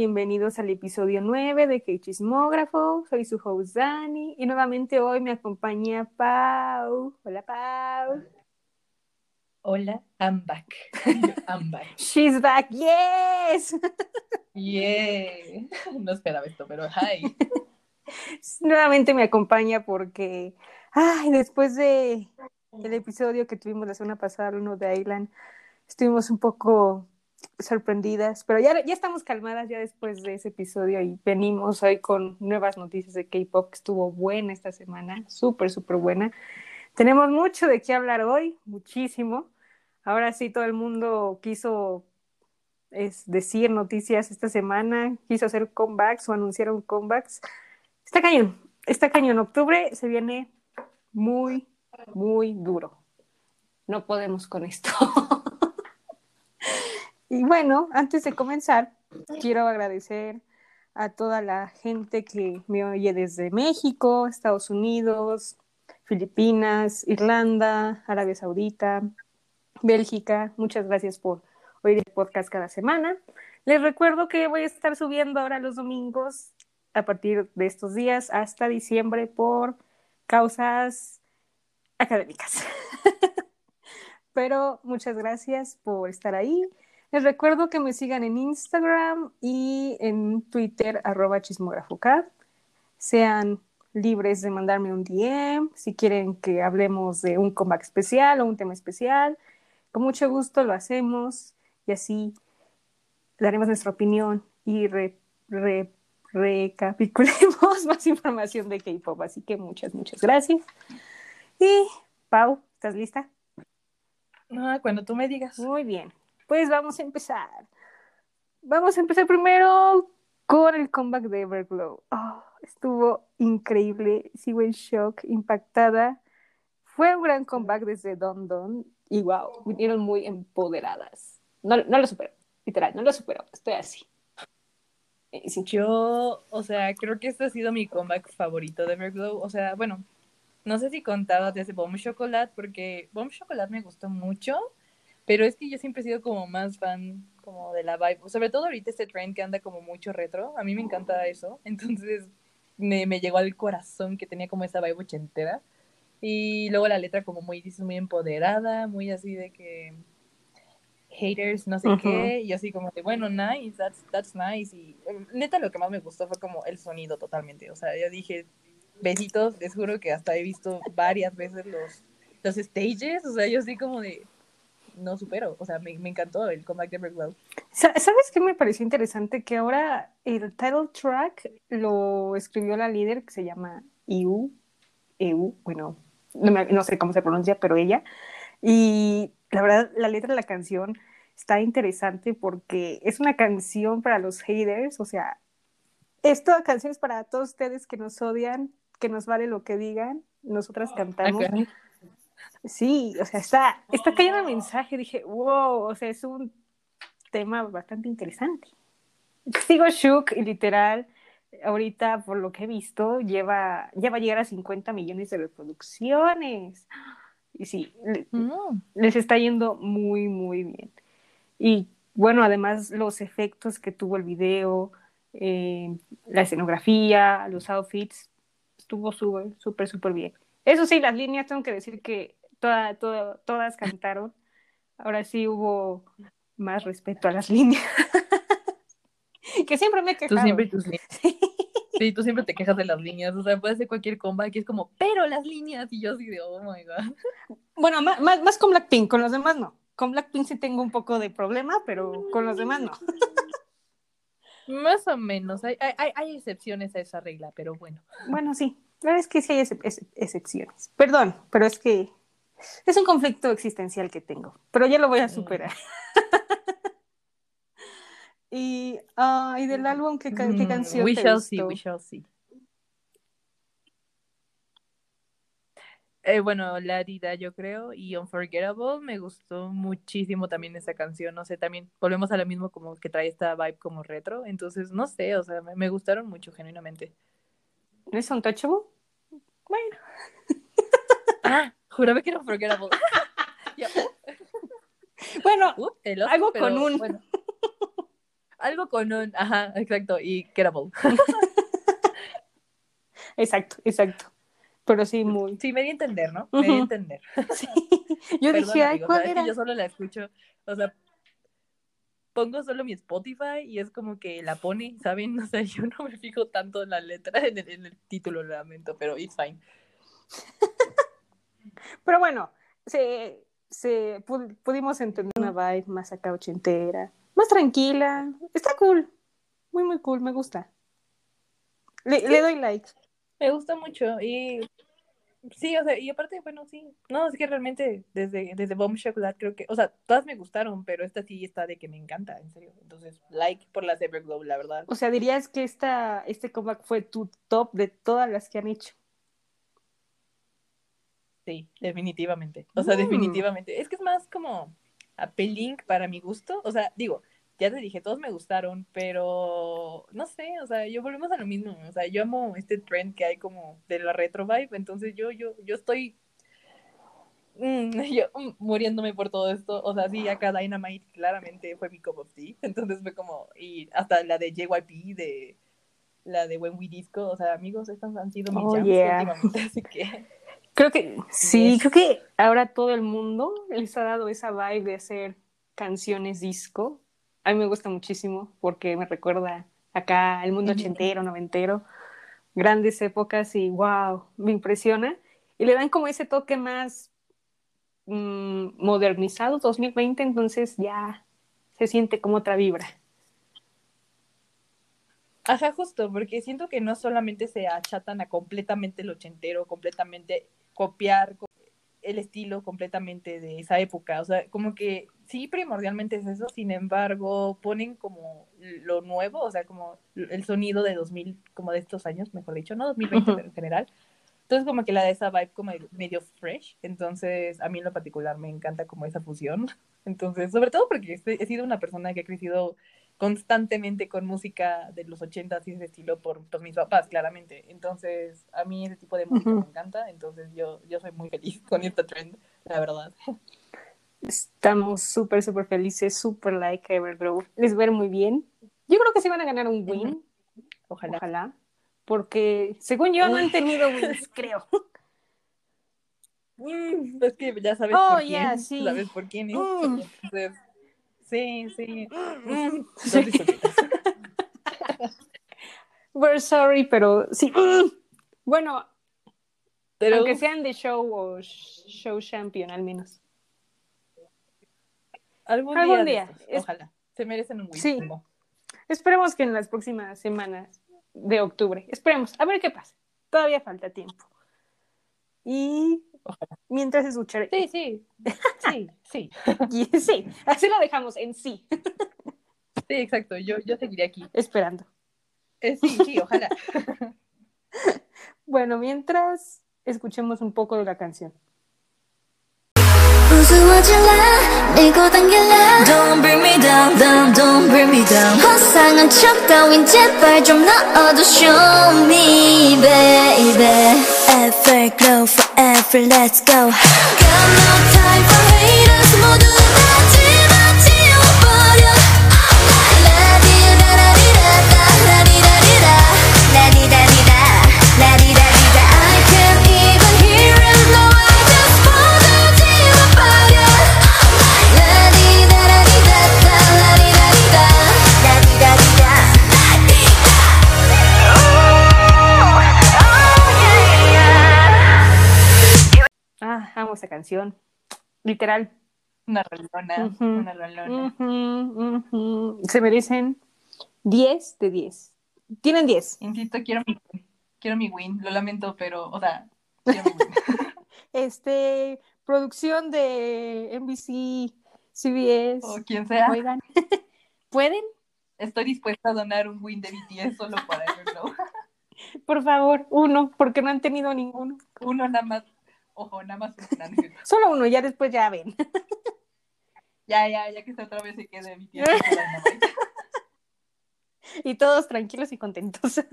bienvenidos al episodio 9 de Que Chismógrafo. Soy su host Dani y nuevamente hoy me acompaña Pau. Hola Pau. Hola, I'm back. I'm back. She's back, yes. Yeah. No esperaba esto, pero hi. Nuevamente me acompaña porque, ay, después de el episodio que tuvimos la semana pasada, uno de Island, estuvimos un poco sorprendidas, pero ya, ya estamos calmadas ya después de ese episodio y venimos hoy con nuevas noticias de K-Pop que estuvo buena esta semana, súper, súper buena. Tenemos mucho de qué hablar hoy, muchísimo. Ahora sí, todo el mundo quiso es decir noticias esta semana, quiso hacer comebacks o anunciaron comebacks. Está cañón, está cañón. Octubre se viene muy, muy duro. No podemos con esto. y bueno, antes de comenzar, quiero agradecer a toda la gente que me oye desde México, Estados Unidos, Filipinas, Irlanda, Arabia Saudita, Bélgica. Muchas gracias por oír el podcast cada semana. Les recuerdo que voy a estar subiendo ahora los domingos a partir de estos días hasta diciembre por causas académicas. Pero muchas gracias por estar ahí. Les recuerdo que me sigan en Instagram y en Twitter, arroba chismografoca. Sean libres de mandarme un DM si quieren que hablemos de un comeback especial o un tema especial. Con mucho gusto lo hacemos y así daremos nuestra opinión y recapitulemos más información de K-pop. Así que muchas, muchas gracias. Y Pau, ¿estás lista? Ah, cuando tú me digas. Muy bien. Pues vamos a empezar. Vamos a empezar primero con el comeback de Everglow. Oh, estuvo increíble. Sigo en shock, impactada. Fue un gran comeback desde Don Don y wow, vinieron muy empoderadas. No, no lo supero, literal, no lo supero. Estoy así. Yo, o sea, creo que este ha sido mi comeback favorito de Everglow. O sea, bueno, no sé si contaba desde Bomb Chocolate, porque Bomb Chocolate me gustó mucho, pero es que yo siempre he sido como más fan como de la vibe, sobre todo ahorita este trend que anda como mucho retro, a mí me encanta eso, entonces me, me llegó al corazón que tenía como esa vibe ochentera, y luego la letra como muy, dices, muy empoderada, muy así de que haters, no sé qué, y así como de, bueno, nice, that's, that's nice, y em, neta lo que más me gustó fue como el sonido totalmente, o sea, yo dije, besitos, les juro que hasta he visto varias veces los, los stages, o sea, yo así como de, no supero, o sea, me, me encantó el comeback de Everglow. ¿Sabes qué me pareció interesante? Que ahora el title track lo escribió la líder que se llama EU, EU, bueno, no, me, no sé cómo se pronuncia, pero ella, y la verdad, la letra de la canción está interesante porque es una canción para los haters, o sea, esta canción es para todos ustedes que nos odian, que nos vale lo que digan, nosotras cantamos. Sí, o sea, está, está cayendo el mensaje, dije, wow, o sea, es un tema bastante interesante. Sigo shook literal, ahorita por lo que he visto, lleva, ya va a llegar a 50 millones de reproducciones. Y sí, mm. les está yendo muy, muy bien. Y bueno, además los efectos que tuvo el video, eh, la escenografía, los outfits, estuvo súper, súper, súper bien. Eso sí, las líneas, tengo que decir que toda, todas cantaron. Ahora sí hubo más respeto a las líneas. que siempre me he quejado. Tú siempre tus líneas. Sí, tú siempre te quejas de las líneas. O sea, puede ser cualquier comba que es como, pero las líneas. Y yo así de, oh my god. Bueno, más, más con Blackpink, con los demás no. Con Blackpink sí tengo un poco de problema, pero con los demás no. Más o menos, hay, hay, hay, excepciones a esa regla, pero bueno. Bueno, sí, verdad es que sí hay excepciones. Perdón, pero es que es un conflicto existencial que tengo, pero ya lo voy a mm. superar. y, uh, y del álbum, ¿qué, qué mm, canción We shall see, we shall see. Eh, bueno, La Dida, yo creo, y Unforgettable, me gustó muchísimo también esa canción, no sé, también volvemos a lo mismo como que trae esta vibe como retro, entonces, no sé, o sea, me, me gustaron mucho, genuinamente. ¿No es Untouchable? Bueno. ah, juraba que era Unforgettable. bueno, uh, algo con un... Algo con un, ajá, exacto, y gettable. Exacto, exacto. Pero sí, muy. Sí, me di a entender, ¿no? Me di a entender. Sí. Yo Perdón, dije, ay, ¿cuál es que era? yo solo la escucho, o sea, pongo solo mi Spotify y es como que la pone, ¿saben? O sea, yo no me fijo tanto en la letra, en el, en el título, lo lamento, pero it's fine. Pero bueno, se, se pu- pudimos entender una vibe más acá ochentera, más tranquila. Está cool. Muy, muy cool, me gusta. Le, le doy like. Me gusta mucho y sí, o sea, y aparte, bueno, sí, no, es que realmente desde, desde Bomb Chocolate creo que, o sea, todas me gustaron, pero esta sí está de que me encanta, en serio. Entonces, like por las Everglow, la verdad. O sea, dirías que esta, este comeback fue tu top de todas las que han hecho. Sí, definitivamente. O sea, Mm. definitivamente. Es que es más como appealing para mi gusto. O sea, digo, ya te dije, todos me gustaron, pero no sé, o sea, yo volvemos a lo mismo. O sea, yo amo este trend que hay como de la retro vibe, entonces yo, yo, yo estoy mm, yo, mm, muriéndome por todo esto. O sea, sí, acá Dynamite claramente fue mi cup of tea. Entonces fue como, y hasta la de JYP, de la de When We Disco, o sea, amigos, estas han sido mis Oh, jams yeah. últimamente, así que Creo que sí, Yes. creo que ahora todo el mundo les ha dado esa vibe de hacer canciones disco. A mí me gusta muchísimo porque me recuerda acá el mundo ochentero, noventero, grandes épocas y wow, me impresiona. Y le dan como ese toque más mm, modernizado, 2020, entonces ya se siente como otra vibra. Ajá, justo, porque siento que no solamente se achatan a completamente el ochentero, completamente copiar co- el estilo completamente de esa época, o sea, como que sí, primordialmente es eso, sin embargo, ponen como lo nuevo, o sea, como el sonido de 2000, como de estos años, mejor dicho, no 2020 Ujú. pero en general. Entonces, como que la de esa vibe como medio fresh, entonces a mí en lo particular me encanta como esa fusión. Entonces, sobre todo porque este- he sido una persona que ha crecido constantemente con música de los 80s y ese estilo por, mis papás, claramente. Entonces, a mí ese tipo de música me encanta, entonces yo, yo soy muy feliz con este trend, la verdad. Estamos súper, súper felices, súper like Everglow. Les ver muy bien. Yo creo que sí van a ganar un win. Ojalá. Ojalá. Porque según yo no han tenido wins, creo. Mm, es que ya sabes Oh, por yeah, quién, sí. sabes por quién es. Mm. Entonces, sí, sí. Mm. We're sorry, pero sí. Bueno, Pero aunque sean de show o sh- show champion al menos. algún, algún día, estos, ojalá. Se merecen un win. Sí. Esperemos que en las próximas semanas de octubre. Esperemos. A ver qué pasa. Todavía falta tiempo. Y Ojalá. mientras escucharé. Sí, sí. Sí, sí. Y sí, así lo dejamos en sí, Sí, exacto. Yo, yo seguiré aquí. esperando. Eh, sí, sí, ojalá. Bueno, mientras escuchemos un poco de la canción. 우스워질라 밀고 당길라 Don't bring me down down don't bring me down 허상한 척 따윈 제발 좀 넣어도 show me baby Everglow forever let's go Got no time canción. Literal. Una rolona, una rolona. Ujú, ujú. Se merecen 10 de 10. Tienen 10. Insisto, quiero mi, quiero mi win. Lo lamento, pero, o sea, quiero mi win. Este, producción de NBC, CBS. o quien sea. Oigan, ¿pueden? Estoy dispuesta a donar un win de BTS solo para Everglow. Por favor, uno, porque no han tenido ninguno. Uno nada más. Ojo, nada más. un plan. Solo uno, ya después ya ven. Ya, ya, ya que esta otra vez se quede con Dynamite. Y todos tranquilos y contentos.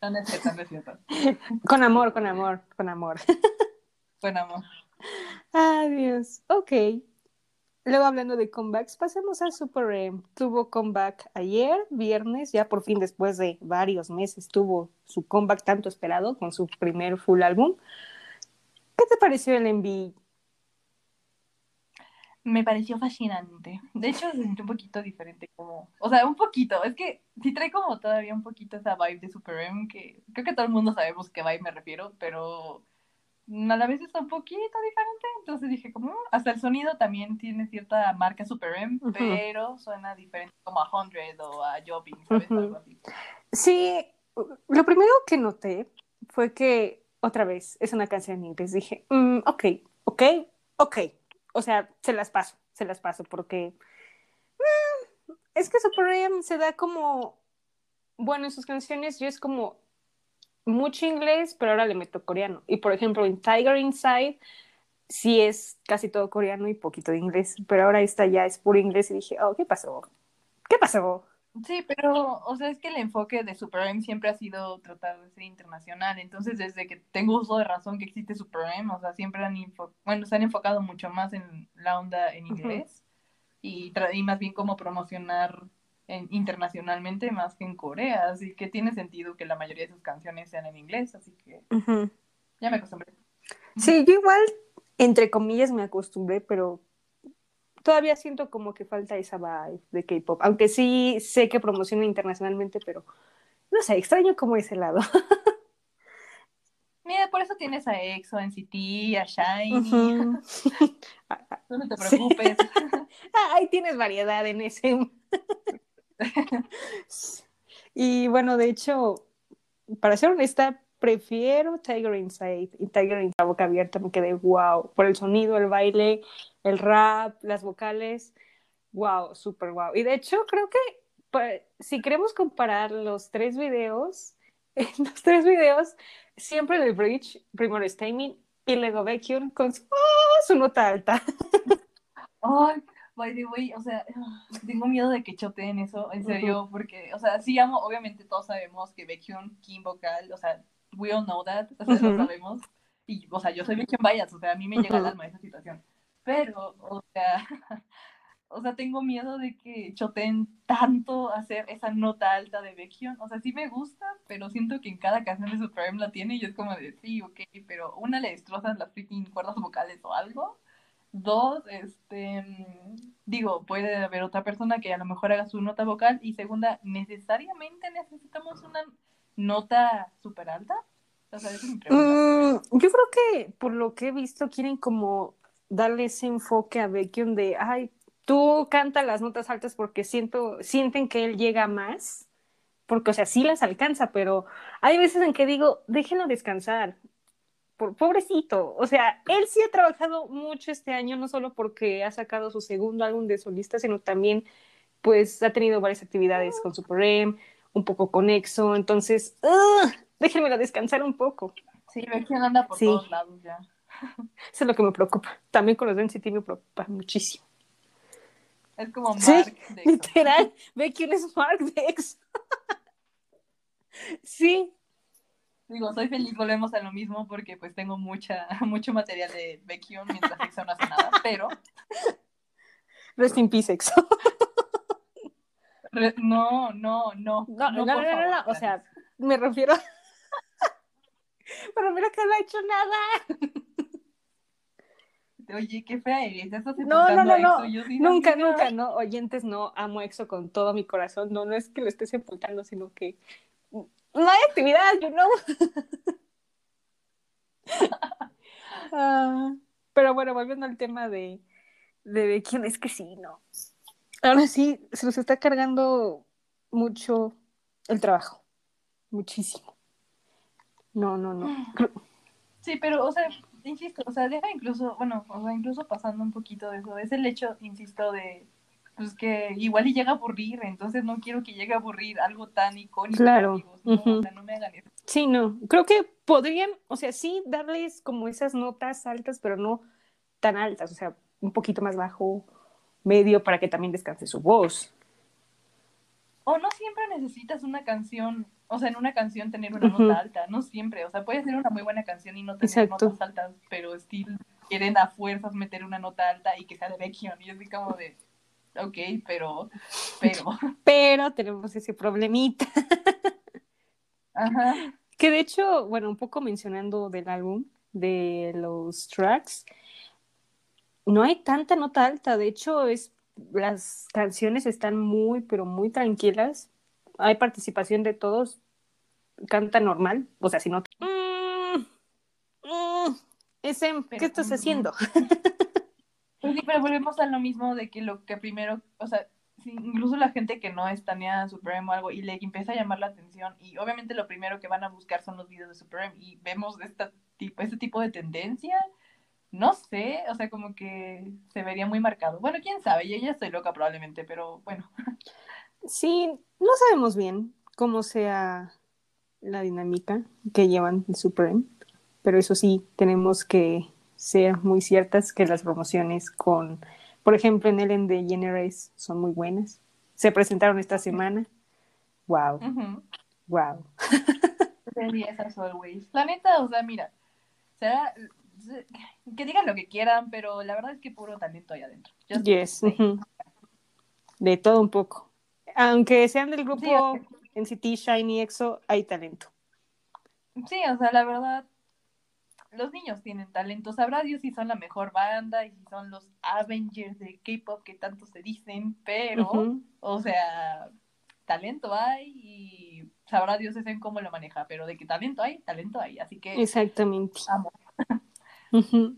No, no es cierto, no es cierto. Con amor, con amor, con amor. Buen amor. Adiós. Ok. Luego hablando de comebacks, pasemos a Super M. Tuvo comeback ayer, viernes, ya por fin después de varios meses tuvo su comeback tanto esperado con su primer full álbum. ¿Qué te pareció el MV? Me pareció fascinante. De hecho, se sintió un poquito diferente, como, o sea, un poquito. Es que sí trae como todavía un poquito esa vibe de Super M, que creo que todo el mundo sabemos qué vibe me refiero, pero a la vez está un poquito diferente. Entonces dije, como, "Mm", hasta el sonido también tiene cierta marca Super M, pero suena diferente como a 100 o a así. Sí, lo primero que noté fue que otra vez es una canción en inglés. Dije, "Mm, ok, ok, ok. O sea, se las paso, se las paso porque mm, es que Super M se da como, bueno, en sus canciones yo es como mucho inglés, pero ahora le meto coreano. Y por ejemplo, en Tiger Inside sí es casi todo coreano y poquito de inglés, pero ahora esta ya es puro inglés y dije, oh, ¿qué pasó? ¿Qué pasó? Sí, pero, o sea, es que el enfoque de Super M siempre ha sido tratar de ser internacional. Entonces, desde que tengo uso de razón que existe Super M, o sea, siempre han, bueno, se han enfocado mucho más en la onda en inglés y, tra- y más bien como promocionar en- internacionalmente más que en Corea. Así que tiene sentido que la mayoría de sus canciones sean en inglés, así que ya me acostumbré. Sí, yo igual, entre comillas, me acostumbré, pero todavía siento como que falta esa vibe de K-pop. Aunque sí sé que promociona internacionalmente, pero no sé, extraño como ese lado. Mira, por eso tienes a EXO, a NCT, a Shiny, no te preocupes. ah, ahí tienes variedad en ese. y bueno, de hecho, para ser honesta, prefiero Tiger Inside y Tiger Inside boca abierta. Me quedé wow por el sonido, el baile, el rap, las vocales. Wow, súper wow. Y de hecho, creo que si queremos comparar los tres videos, en los tres videos, siempre en el bridge, primero es Taemin y luego Baekhyun con su, ¡oh! su nota alta. Ay, by the way, o sea, tengo miedo de que choteen eso, en serio, porque, o sea, sí amo, obviamente todos sabemos que Baekhyun, Kim vocal, o sea, we all know that, o sea, Ujú. lo sabemos, y, o sea, yo soy Baekhyun Bias, o sea, a mí me llega al alma esa situación, pero, o sea, o sea, tengo miedo de que choteen tanto hacer esa nota alta de Baekhyun, o sea, sí me gusta, pero siento que en cada canción de Supreme la tiene y es como de, sí, ok, pero una le destrozan las freaking cuerdas vocales o algo, Dos, este, digo, puede haber otra persona que a lo mejor haga su nota vocal. Y segunda, ¿necesariamente necesitamos una nota súper alta? Mm, yo creo que por lo que he visto quieren como darle ese enfoque a Baekhyun de, ay, tú canta las notas altas porque siento, sienten que él llega más, porque o sea, sí las alcanza, pero hay veces en que digo, déjenlo descansar, por, pobrecito, o sea, él sí ha trabajado mucho este año, no solo porque ha sacado su segundo álbum de solista, sino también pues ha tenido varias actividades con Super M, un poco con EXO, entonces, ugh, déjenmelo descansar un poco. Sí, Baekhyun anda por Sí. todos lados ya. Eso es lo que me preocupa. También con los de NCT me preocupa muchísimo. Es como Mark Sí, de EXO. Literal, ve quién es Mark de EXO. sí, Digo, soy feliz, volvemos a lo mismo porque pues tengo mucha, mucho material de Baekhyun mientras EXO no hace nada, pero Rest in Peace EXO. re- no, no, no. No, no, no, por no, favor, no, o sea, me refiero. me refiero a que no ha hecho nada. Oye, qué fea eres, estás No, no, no, no. Yo sí, Nunca, nunca, no. Oyentes, no. Amo EXO con todo mi corazón. No, no es que lo esté sepultando, sino que no hay actividad, you know. Ah, pero bueno, volviendo al tema de, de, de quién es que sí, no. Ahora sí, se nos está cargando mucho el trabajo. Muchísimo. No, no, no. Sí, pero, o sea, insisto, o sea, deja incluso, bueno, o sea, incluso pasando un poquito de eso, es el hecho, insisto, de, pues que igual y llega a aburrir, entonces no quiero que llegue a aburrir algo tan icónico, Claro, amigos, no, o sea, no me hagan eso. Sí, no. Creo que podrían, o sea, sí darles como esas notas altas, pero no tan altas, o sea, un poquito más bajo, medio, para que también descanse su voz. O no siempre necesitas una canción, o sea, en una canción tener una nota alta, no siempre, o sea, puede ser una muy buena canción y no tener Exacto. notas altas, pero still quieren a fuerzas meter una nota alta y que sea de Baekhyun. Y yo así como de, ok, pero, pero. Pero tenemos ese problemita. Ajá. Que de hecho, bueno, un poco mencionando del álbum, de los tracks, no hay tanta nota alta. De hecho, es las canciones están muy, pero muy tranquilas. Hay participación de todos. Canta normal. O sea, si no. Mm, mm, ¿qué estás mm, haciendo? Sí, pero volvemos a lo mismo de que lo que primero, o sea, incluso la gente que no es Tania Supreme o algo y le empieza a llamar la atención y obviamente lo primero que van a buscar son los videos de Supreme y vemos esta tipo, este tipo de tendencia, no sé, o sea, como que se vería muy marcado. Bueno, quién sabe, yo ya estoy loca probablemente, pero bueno. Sí, no sabemos bien cómo sea la dinámica que llevan de Supreme, pero eso sí, tenemos que ser muy ciertas que las promociones con, por ejemplo, en Ellen DeGeneres son muy buenas. Se presentaron esta semana. Wow, wow. Sería esas always. La neta, o sea, mira, será que digan lo que quieran, pero la verdad es que puro talento hay adentro. Just Yes. De todo un poco. Aunque sean del grupo Sí, NCT, Shiny, EXO, hay talento. Sí, o sea, la verdad, los niños tienen talento. Sabrá Dios si son la mejor banda y si son los Avengers de K-pop que tanto se dicen, pero, o sea, talento hay y sabrá Dios en cómo lo maneja, pero de que talento hay, talento hay. Así que Exactamente. amo.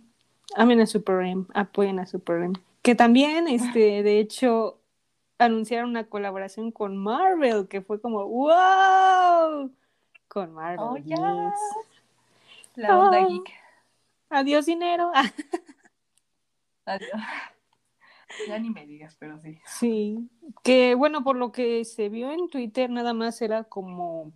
Amen a Super M, apoyen a Super M. Que también, este, de hecho, anunciaron una colaboración con Marvel, que fue como, wow, con Marvel. Oh, yes. La onda Ah. geek. Adiós dinero. Adiós. Ya ni me digas, pero sí. sí, que bueno, por lo que se vio en Twitter, nada más era como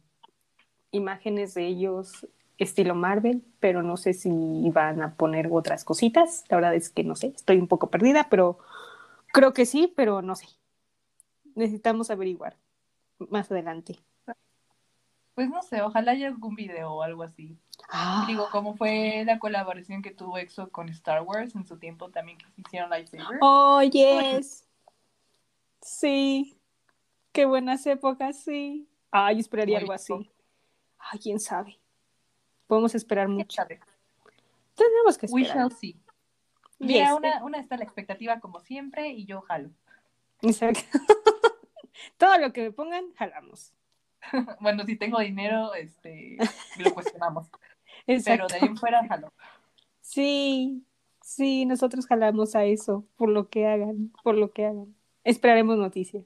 imágenes de ellos estilo Marvel, pero no sé si van a poner otras cositas. La verdad es que no sé, estoy un poco perdida, pero creo que sí, pero no sé. Necesitamos averiguar más adelante. Pues no sé, ojalá haya algún video o algo así. Digo, como fue la colaboración que tuvo EXO con Star Wars en su tiempo también que hicieron lightsaber. Oh, yes. Sí. Qué buenas épocas, sí. Ay, esperaría Muy algo así. Ay, quién sabe. Podemos esperar ¿Quién mucho. sabe? Tenemos que We esperar. shall see. Mira, Yes. una, una está la expectativa como siempre y yo jalo. Exacto. Todo lo que me pongan, jalamos. Bueno, si tengo dinero, este, lo cuestionamos. Exacto. Pero de ahí en fuera jalo. Sí, sí, nosotros jalamos a eso, por lo que hagan, por lo que hagan. Esperaremos noticias.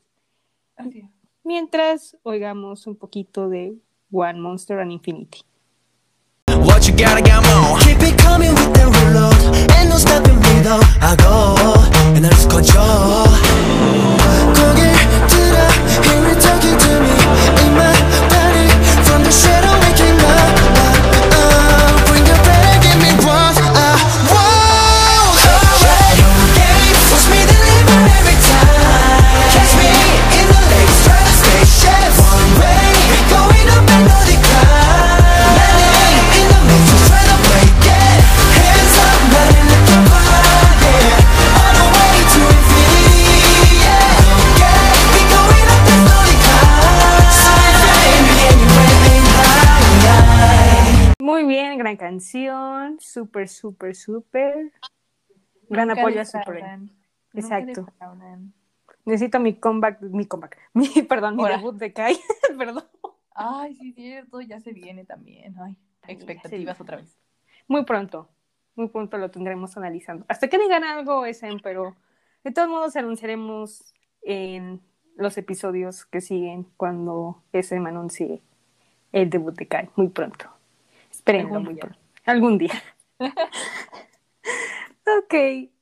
Así es. Mientras oigamos un poquito de One Monster and Infinity. What you gotta got more Keep it coming with the reload Ain't no stopping me though I go and I'll control Muy bien, gran canción, súper, súper, súper. Gran Nunca apoyo a Super M. defraudan. Nunca Exacto. Necesito mi comeback, mi comeback, mi, perdón, mi debut de Kai, perdón. Ay, sí, cierto, ya se viene también. Ay, También expectativas otra vez. Muy pronto, muy pronto lo tendremos analizando. Hasta que digan algo, SM, pero de todos modos anunciaremos en los episodios que siguen cuando SM anuncie el debut de Kai, muy pronto. Espérenlo Algún muy día. pronto. Algún día. ok,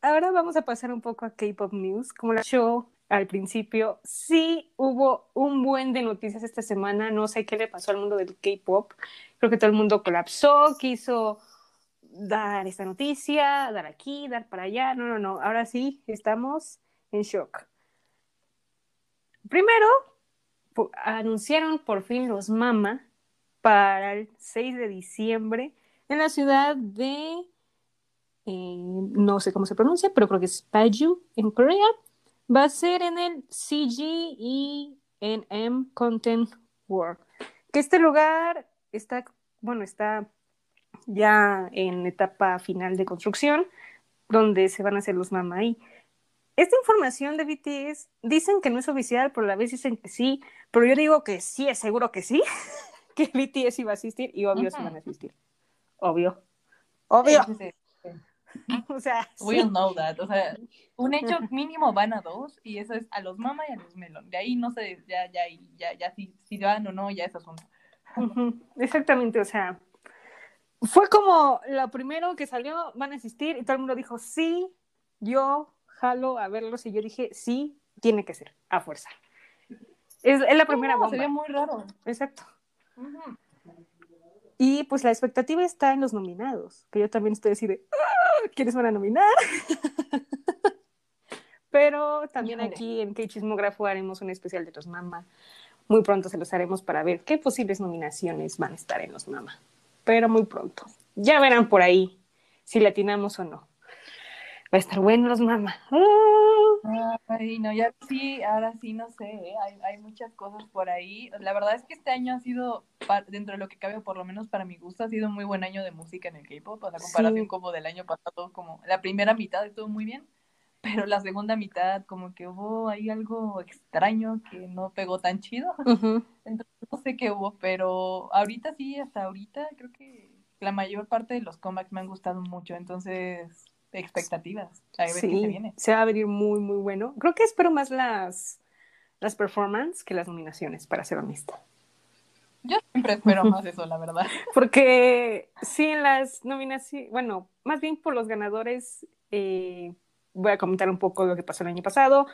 ahora vamos a pasar un poco a K-Pop News. Como la show al principio, sí hubo un buen de noticias esta semana. No sé qué le pasó al mundo del K-Pop. Creo que todo el mundo colapsó, quiso dar esta noticia, dar aquí, dar para allá. No, no, no. Ahora sí, estamos en shock. Primero, anunciaron por fin los Mama para el 6 de diciembre en la ciudad de eh, no sé cómo se pronuncia, pero creo que es Paju en Corea, va a ser en el CGENM Content World. Que este lugar está, bueno, está ya en etapa final de construcción, donde se van a hacer los mamá Esta información de BTS dicen que no es oficial, pero a la vez dicen que sí, pero yo digo que sí, es seguro que sí, que BTS iba a asistir y obvio se van a asistir. Obvio. Obvio. Sí, sí, sí. O sea, We sí. know that. O sea, un hecho mínimo van a dos y eso es a los mama y a los melon. De ahí no sé, ya, ya, ya, ya, si, si van o no, ya es asunto. Exactamente, o sea, fue como lo primero que salió, van a asistir y todo el mundo dijo, sí, yo jalo a verlos y yo dije, sí, tiene que ser, a fuerza. Es, es la primera No, bomba. Sería muy raro. Exacto. Y pues la expectativa está en los nominados, que yo también estoy así de, "Ah, ¿quiénes van a nominar? Pero también aquí en K-Chismógrafo haremos un especial de los Mama. Muy pronto se los haremos para ver qué posibles nominaciones van a estar en los Mama. Pero muy pronto. Ya verán por ahí si latinamos o no. Va a estar bueno los Mama. Ah. Ay, no, ya sí, ahora sí, no sé, ¿eh? hay, hay muchas cosas por ahí. La verdad es que este año ha sido, dentro de lo que cabe, por lo menos para mi gusto, ha sido un muy buen año de música en el K-pop, o sea, comparación Sí. como del año pasado, como la primera mitad estuvo muy bien, pero la segunda mitad como que hubo ahí algo extraño que no pegó tan chido. Entonces, no sé qué hubo, pero ahorita sí, hasta ahorita creo que la mayor parte de los comebacks me han gustado mucho, entonces expectativas, a ver qué se Sí, viene. se va a venir muy, muy bueno. Creo que espero más las, las performances que las nominaciones, para ser honesta. Yo siempre espero más eso, la verdad. Porque sí, en las nominaciones, bueno, más bien por los ganadores, eh, voy a comentar un poco lo que pasó el año pasado.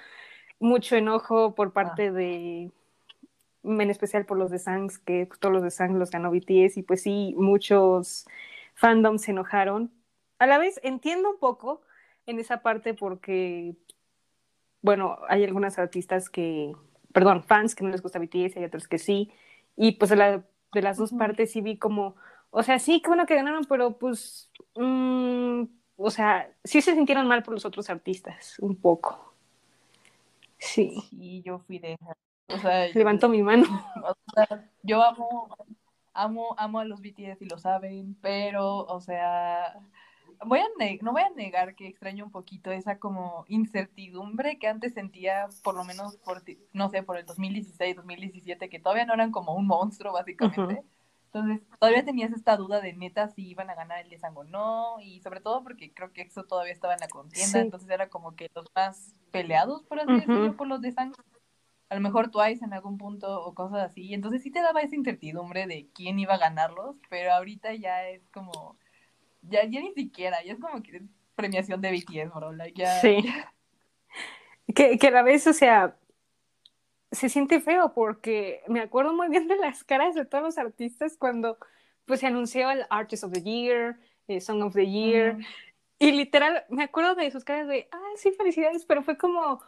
Mucho enojo por parte de, en especial por los de Sangs, que todos los de Sangs los ganó BTS, y pues sí, muchos fandoms se enojaron. A la vez entiendo un poco en esa parte porque, bueno, hay algunas artistas que, perdón, fans que no les gusta BTS, hay otros que sí, y pues de, la- de las dos partes sí vi como, o sea, sí, qué bueno que ganaron, pero pues, mm, o sea, sí se sintieron mal por los otros artistas, un poco. Sí, Sí, yo fui de esa. O sea, levanto mi mano. o sea, yo amo, amo, amo a los BTS y lo saben, pero, o sea, voy a no voy a negar que extraño un poquito esa como incertidumbre que antes sentía, por lo menos por, no sé, por el 2016, 2017, que todavía no eran como un monstruo, básicamente. Entonces, todavía tenías esta duda de neta si iban a ganar el de Sang o no, y sobre todo porque creo que EXO todavía estaba en la contienda, Sí. entonces era como que los más peleados, por así decirlo, por los de Sang. A lo mejor Twice en algún punto o cosas así. Entonces sí te daba esa incertidumbre de quién iba a ganarlos, pero ahorita ya es como, ya, ya ni siquiera, ya es como que es premiación de BTS, bro. like, ya, Sí. Que, que a la vez, o sea, se siente feo porque me acuerdo muy bien de las caras de todos los artistas cuando pues se anunció el Artist of the Year, eh, Song of the Year, y literal, me acuerdo de sus caras de, ah, sí, felicidades, pero fue como,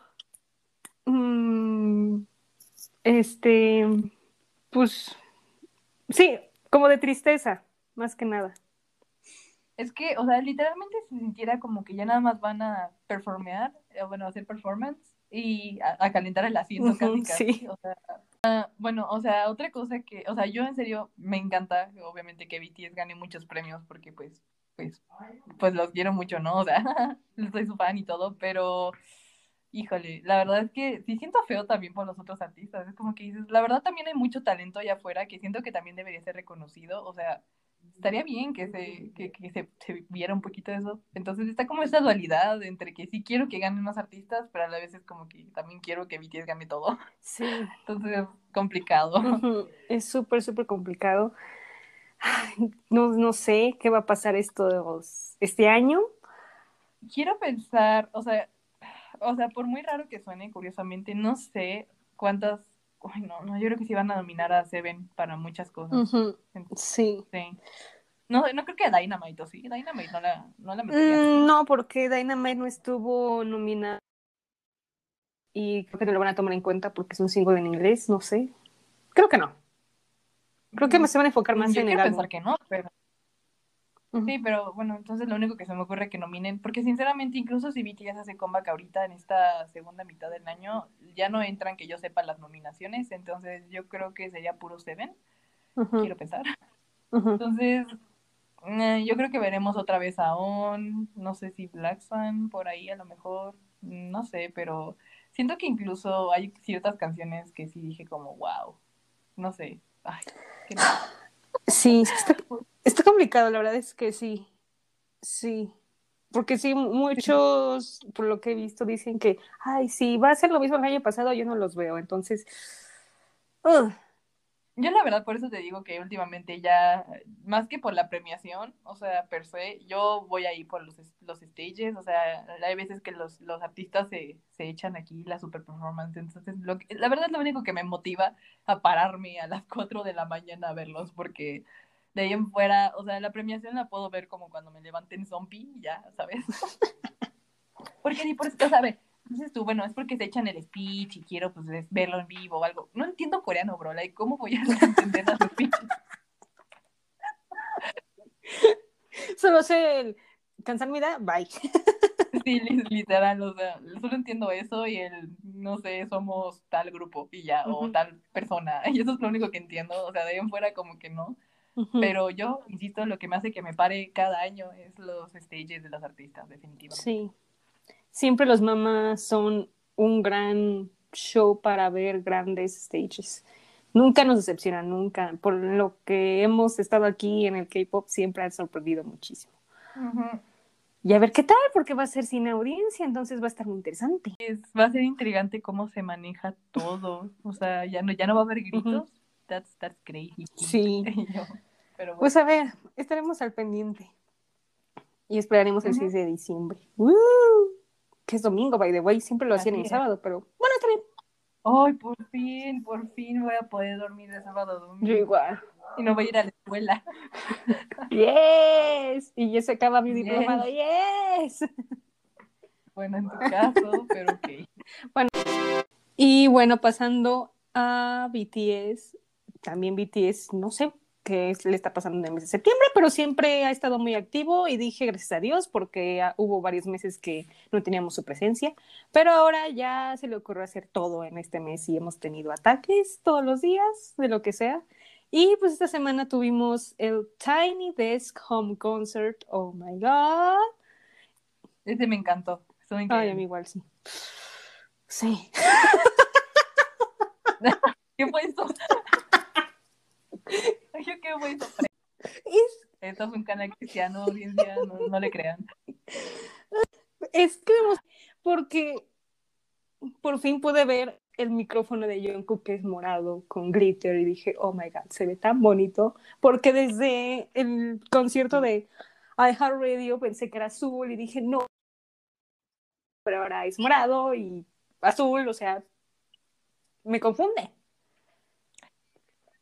mm, este, pues, sí, como de tristeza, más que nada. Es que, o sea, literalmente se sintiera como que ya nada más van a performear, eh, bueno, a hacer performance y a, a calentar el asiento casi casi. sí. O sea, ah, bueno, o sea, otra cosa que, o sea, yo en serio me encanta, obviamente, que BTS gane muchos premios porque pues, pues, pues los quiero mucho, ¿no? O sea, soy su fan y todo, pero, híjole, la verdad es que sí siento feo también por los otros artistas. Es como que dices, la verdad también hay mucho talento allá afuera que siento que también debería ser reconocido. O sea, estaría bien que se, que, que se, se viera un poquito de eso. Entonces está como esa dualidad entre que sí quiero que ganen más artistas, pero a la vez es como que también quiero que BTS gane todo. Sí. Entonces es complicado. Es súper, súper complicado. No, no sé qué va a pasar estos, este año. Quiero pensar, o sea, o sea, por muy raro que suene, curiosamente, no sé cuántas, ay no, no, yo creo que sí van a nominar a Seven para muchas cosas. Sí. Sí. No, no creo que a Dynamite, ¿o sí? Dynamite no la, no la. Mm, No, porque Dynamite no estuvo nominada. Y creo que no lo van a tomar en cuenta porque es un single en inglés, no sé. Creo que no. Creo que me se van a enfocar más Yo en el pensar que no, pero Sí, pero bueno, entonces lo único que se me ocurre que nominen, porque sinceramente incluso si BTS hace comeback ahorita en esta segunda mitad del año, ya no entran que yo sepa las nominaciones, entonces yo creo que sería puro Seven, quiero pensar. Entonces, eh, yo creo que veremos otra vez a On, no sé si Black Swan por ahí a lo mejor, no sé, pero siento que incluso hay ciertas canciones que sí dije como, wow, no sé, ay, qué. Sí, está, está complicado, la verdad es que sí, sí. Porque sí, muchos, por lo que he visto, dicen que, ay, sí, va a ser lo mismo el año pasado, yo no los veo. Entonces, ugh, Yo la verdad por eso te digo que últimamente ya, más que por la premiación, o sea, per se, yo voy ahí por los, los stages, o sea, hay veces que los, los artistas se, se echan aquí la super performance, entonces lo que- la verdad es lo único que me motiva a pararme a las 4 de la mañana a verlos, porque de ahí en fuera, o sea, la premiación la puedo ver como cuando me levanten zombie, ya, ¿sabes? Porque ni por eso, o dices tú, bueno, es porque se echan el speech y quiero pues es- verlo en vivo o algo. No entiendo coreano, bro, like, ¿cómo voy a entender las speeches? solo sé el cansar mi edad, bye. Sí, li- literal, o sea, solo entiendo eso y el, no sé, somos tal grupo y ya, o tal persona, y eso es lo único que entiendo, o sea, de ahí en fuera como que no, Ujú. pero yo, insisto, lo que me hace que me pare cada año es los stages de los artistas, definitivamente. Sí. Siempre los mamás son un gran show para ver grandes stages. Nunca nos decepcionan, nunca. Por lo que hemos estado aquí en el K-pop, siempre han sorprendido muchísimo. Y a ver qué tal, porque va a ser sin audiencia, entonces va a estar muy interesante. Es- va a ser intrigante cómo se maneja todo, o sea, ya no, ya no va a haber gritos, that's, that's crazy. Sí. Yo, pero bueno. Pues a ver, estaremos al pendiente. Y esperaremos el Ujú. 6 de diciembre. ¡Woo! Que es domingo, by the way. Siempre lo hacían Así es. sábado, pero bueno, está bien. Ay, por fin, por fin voy a poder dormir de sábado a domingo. Yo igual. Y no voy a ir a la escuela. ¡Yes! Y ya se acaba mi Yes. diplomado. ¡Yes! Bueno, en tu caso, pero ok. Y bueno, pasando a BTS, también BTS, no sé qué es- le está pasando en el mes de septiembre, pero siempre ha estado muy activo y dije gracias a Dios porque ah, hubo varios meses que no teníamos su presencia, pero ahora ya se le ocurrió hacer todo en este mes y hemos tenido ataques todos los días, de lo que sea. Y pues esta semana tuvimos el Tiny Desk Home Concert, oh my god. Ese me encantó. Ay, a mí igual sí. Sí. ¿Qué fue eso? Yo, ¿Qué eso? Es Esto es un canal cristiano, audiencia, no, no le crean. Es que porque por fin pude ver el micrófono de Jungkook que es morado con glitter y dije, oh my god, se ve tan bonito, porque desde el concierto de iHeartRadio pensé que era azul y dije, no, pero ahora es morado y azul, o sea, me confunde.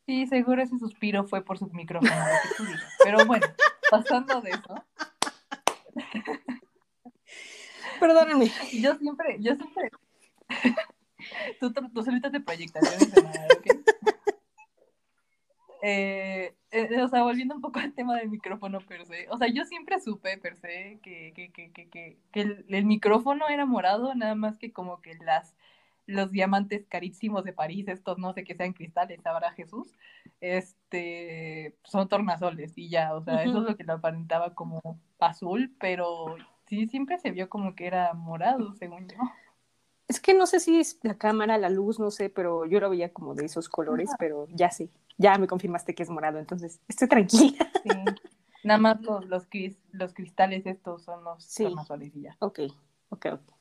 Sí, seguro ese suspiro fue por su micrófono, lo que tú digas. Pero bueno, pasando de eso, Perdónenme. yo siempre, yo siempre. tú, tú, solita te proyectas, yo no sé nada, ¿ok? Eh, eh, o sea, volviendo un poco al tema del micrófono per se, o sea, yo siempre supe per se que, que, que, que, que, que el, el micrófono era morado, nada más que como que las los diamantes carísimos de París, estos no sé qué sean cristales, sabrá Jesús, este, son tornasoles y ya, o sea, eso es lo que lo aparentaba como azul, pero sí, siempre se vio como que era morado, según yo. Es que no sé si es la cámara, la luz, no sé, pero yo lo veía como de esos colores, pero ya sí, ya me confirmaste que es morado, entonces estoy tranquila. Sí. Nada más los, los, cris- los cristales estos son los Sí. tornasoles y ya. Ok, ok, ok.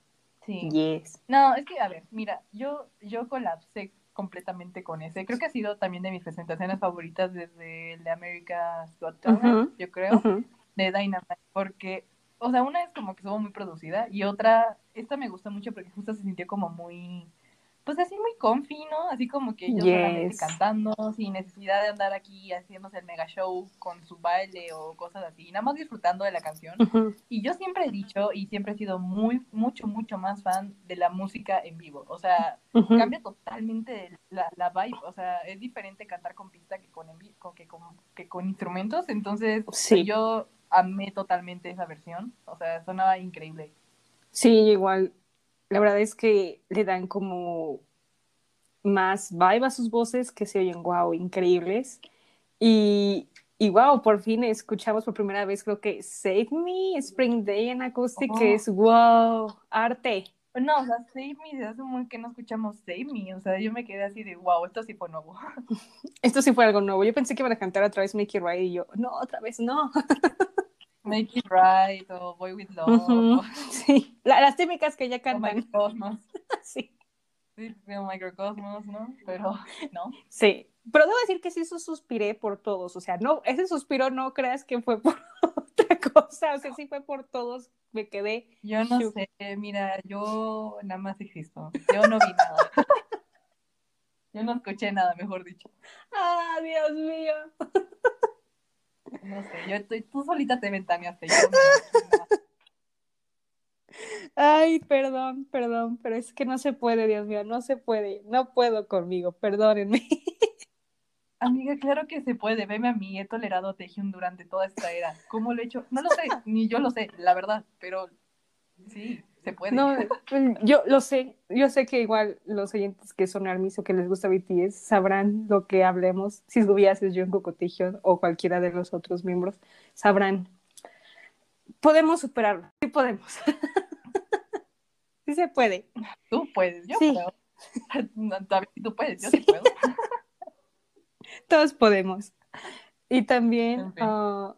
Sí. Yes. No, es que, a ver, mira, yo, yo colapsé completamente con ese. Creo que ha sido también de mis presentaciones favoritas desde el de America's Got Talent, yo creo, de Dynamite, porque, o sea, una es como que estuvo muy producida y otra, esta me gustó mucho porque justo se sintió como muy, pues así muy comfy, ¿no? Así como que ellos Yes. solamente cantando, sin necesidad de andar aquí haciéndose el mega show con su baile o cosas así, nada más disfrutando de la canción. Ujú. Y yo siempre he dicho y siempre he sido muy, mucho, mucho más fan de la música en vivo. O sea, Ujú. cambia totalmente la, la vibe. O sea, es diferente cantar con pista que con, con- que con, que con instrumentos. Entonces, Sí. yo amé totalmente esa versión. O sea, sonaba increíble. Sí, igual. La verdad es que le dan como más vibe a sus voces que se oyen, wow, increíbles. Y, y wow, por fin escuchamos por primera vez, creo que Save Me, Spring Day en acoustic, Oh. que es wow, arte. No, o sea, Save Me, hace buen que no escuchamos Save Me. O sea, yo me quedé así de, wow, esto sí fue nuevo. Esto sí fue algo nuevo. Yo pensé que iban a cantar otra vez Make It Right y yo, no, otra vez no. Make It Right o Boy With Love Sí, La- las típicas que ya cantan. Microcosmos. Sí. Sí, Microcosmos, ¿no? Pero no. Sí, pero debo decir que sí su- suspiré por todos, o sea, no, ese suspiro no creas que fue por otra cosa, o sea, sí fue por todos, me quedé. Yo no sé, mira, yo nada más existo. Yo no vi nada. Yo no escuché nada, mejor dicho. ¡Ah, Dios mío! No sé, yo estoy, tú solita te ventaneaste. Yo no, Ay, perdón, perdón, pero es que no se puede, Dios mío, no se puede, no puedo conmigo, perdónenme. Amiga, claro que se puede. Veme a mí, he tolerado Taehyung durante toda esta era. ¿Cómo lo he hecho? No lo sé, ni yo lo sé, la verdad, pero sí, se puede. No, yo lo sé, yo sé que igual los oyentes que son armies o que les gusta BTS sabrán lo que hablemos, si es Jungkook o Taehyung o cualquiera de los otros miembros, sabrán. Podemos superarlo, sí podemos. sí se puede. Tú puedes, yo Sí. puedo. Tú puedes, yo sí puedo. Todos podemos. Y también En fin. ah,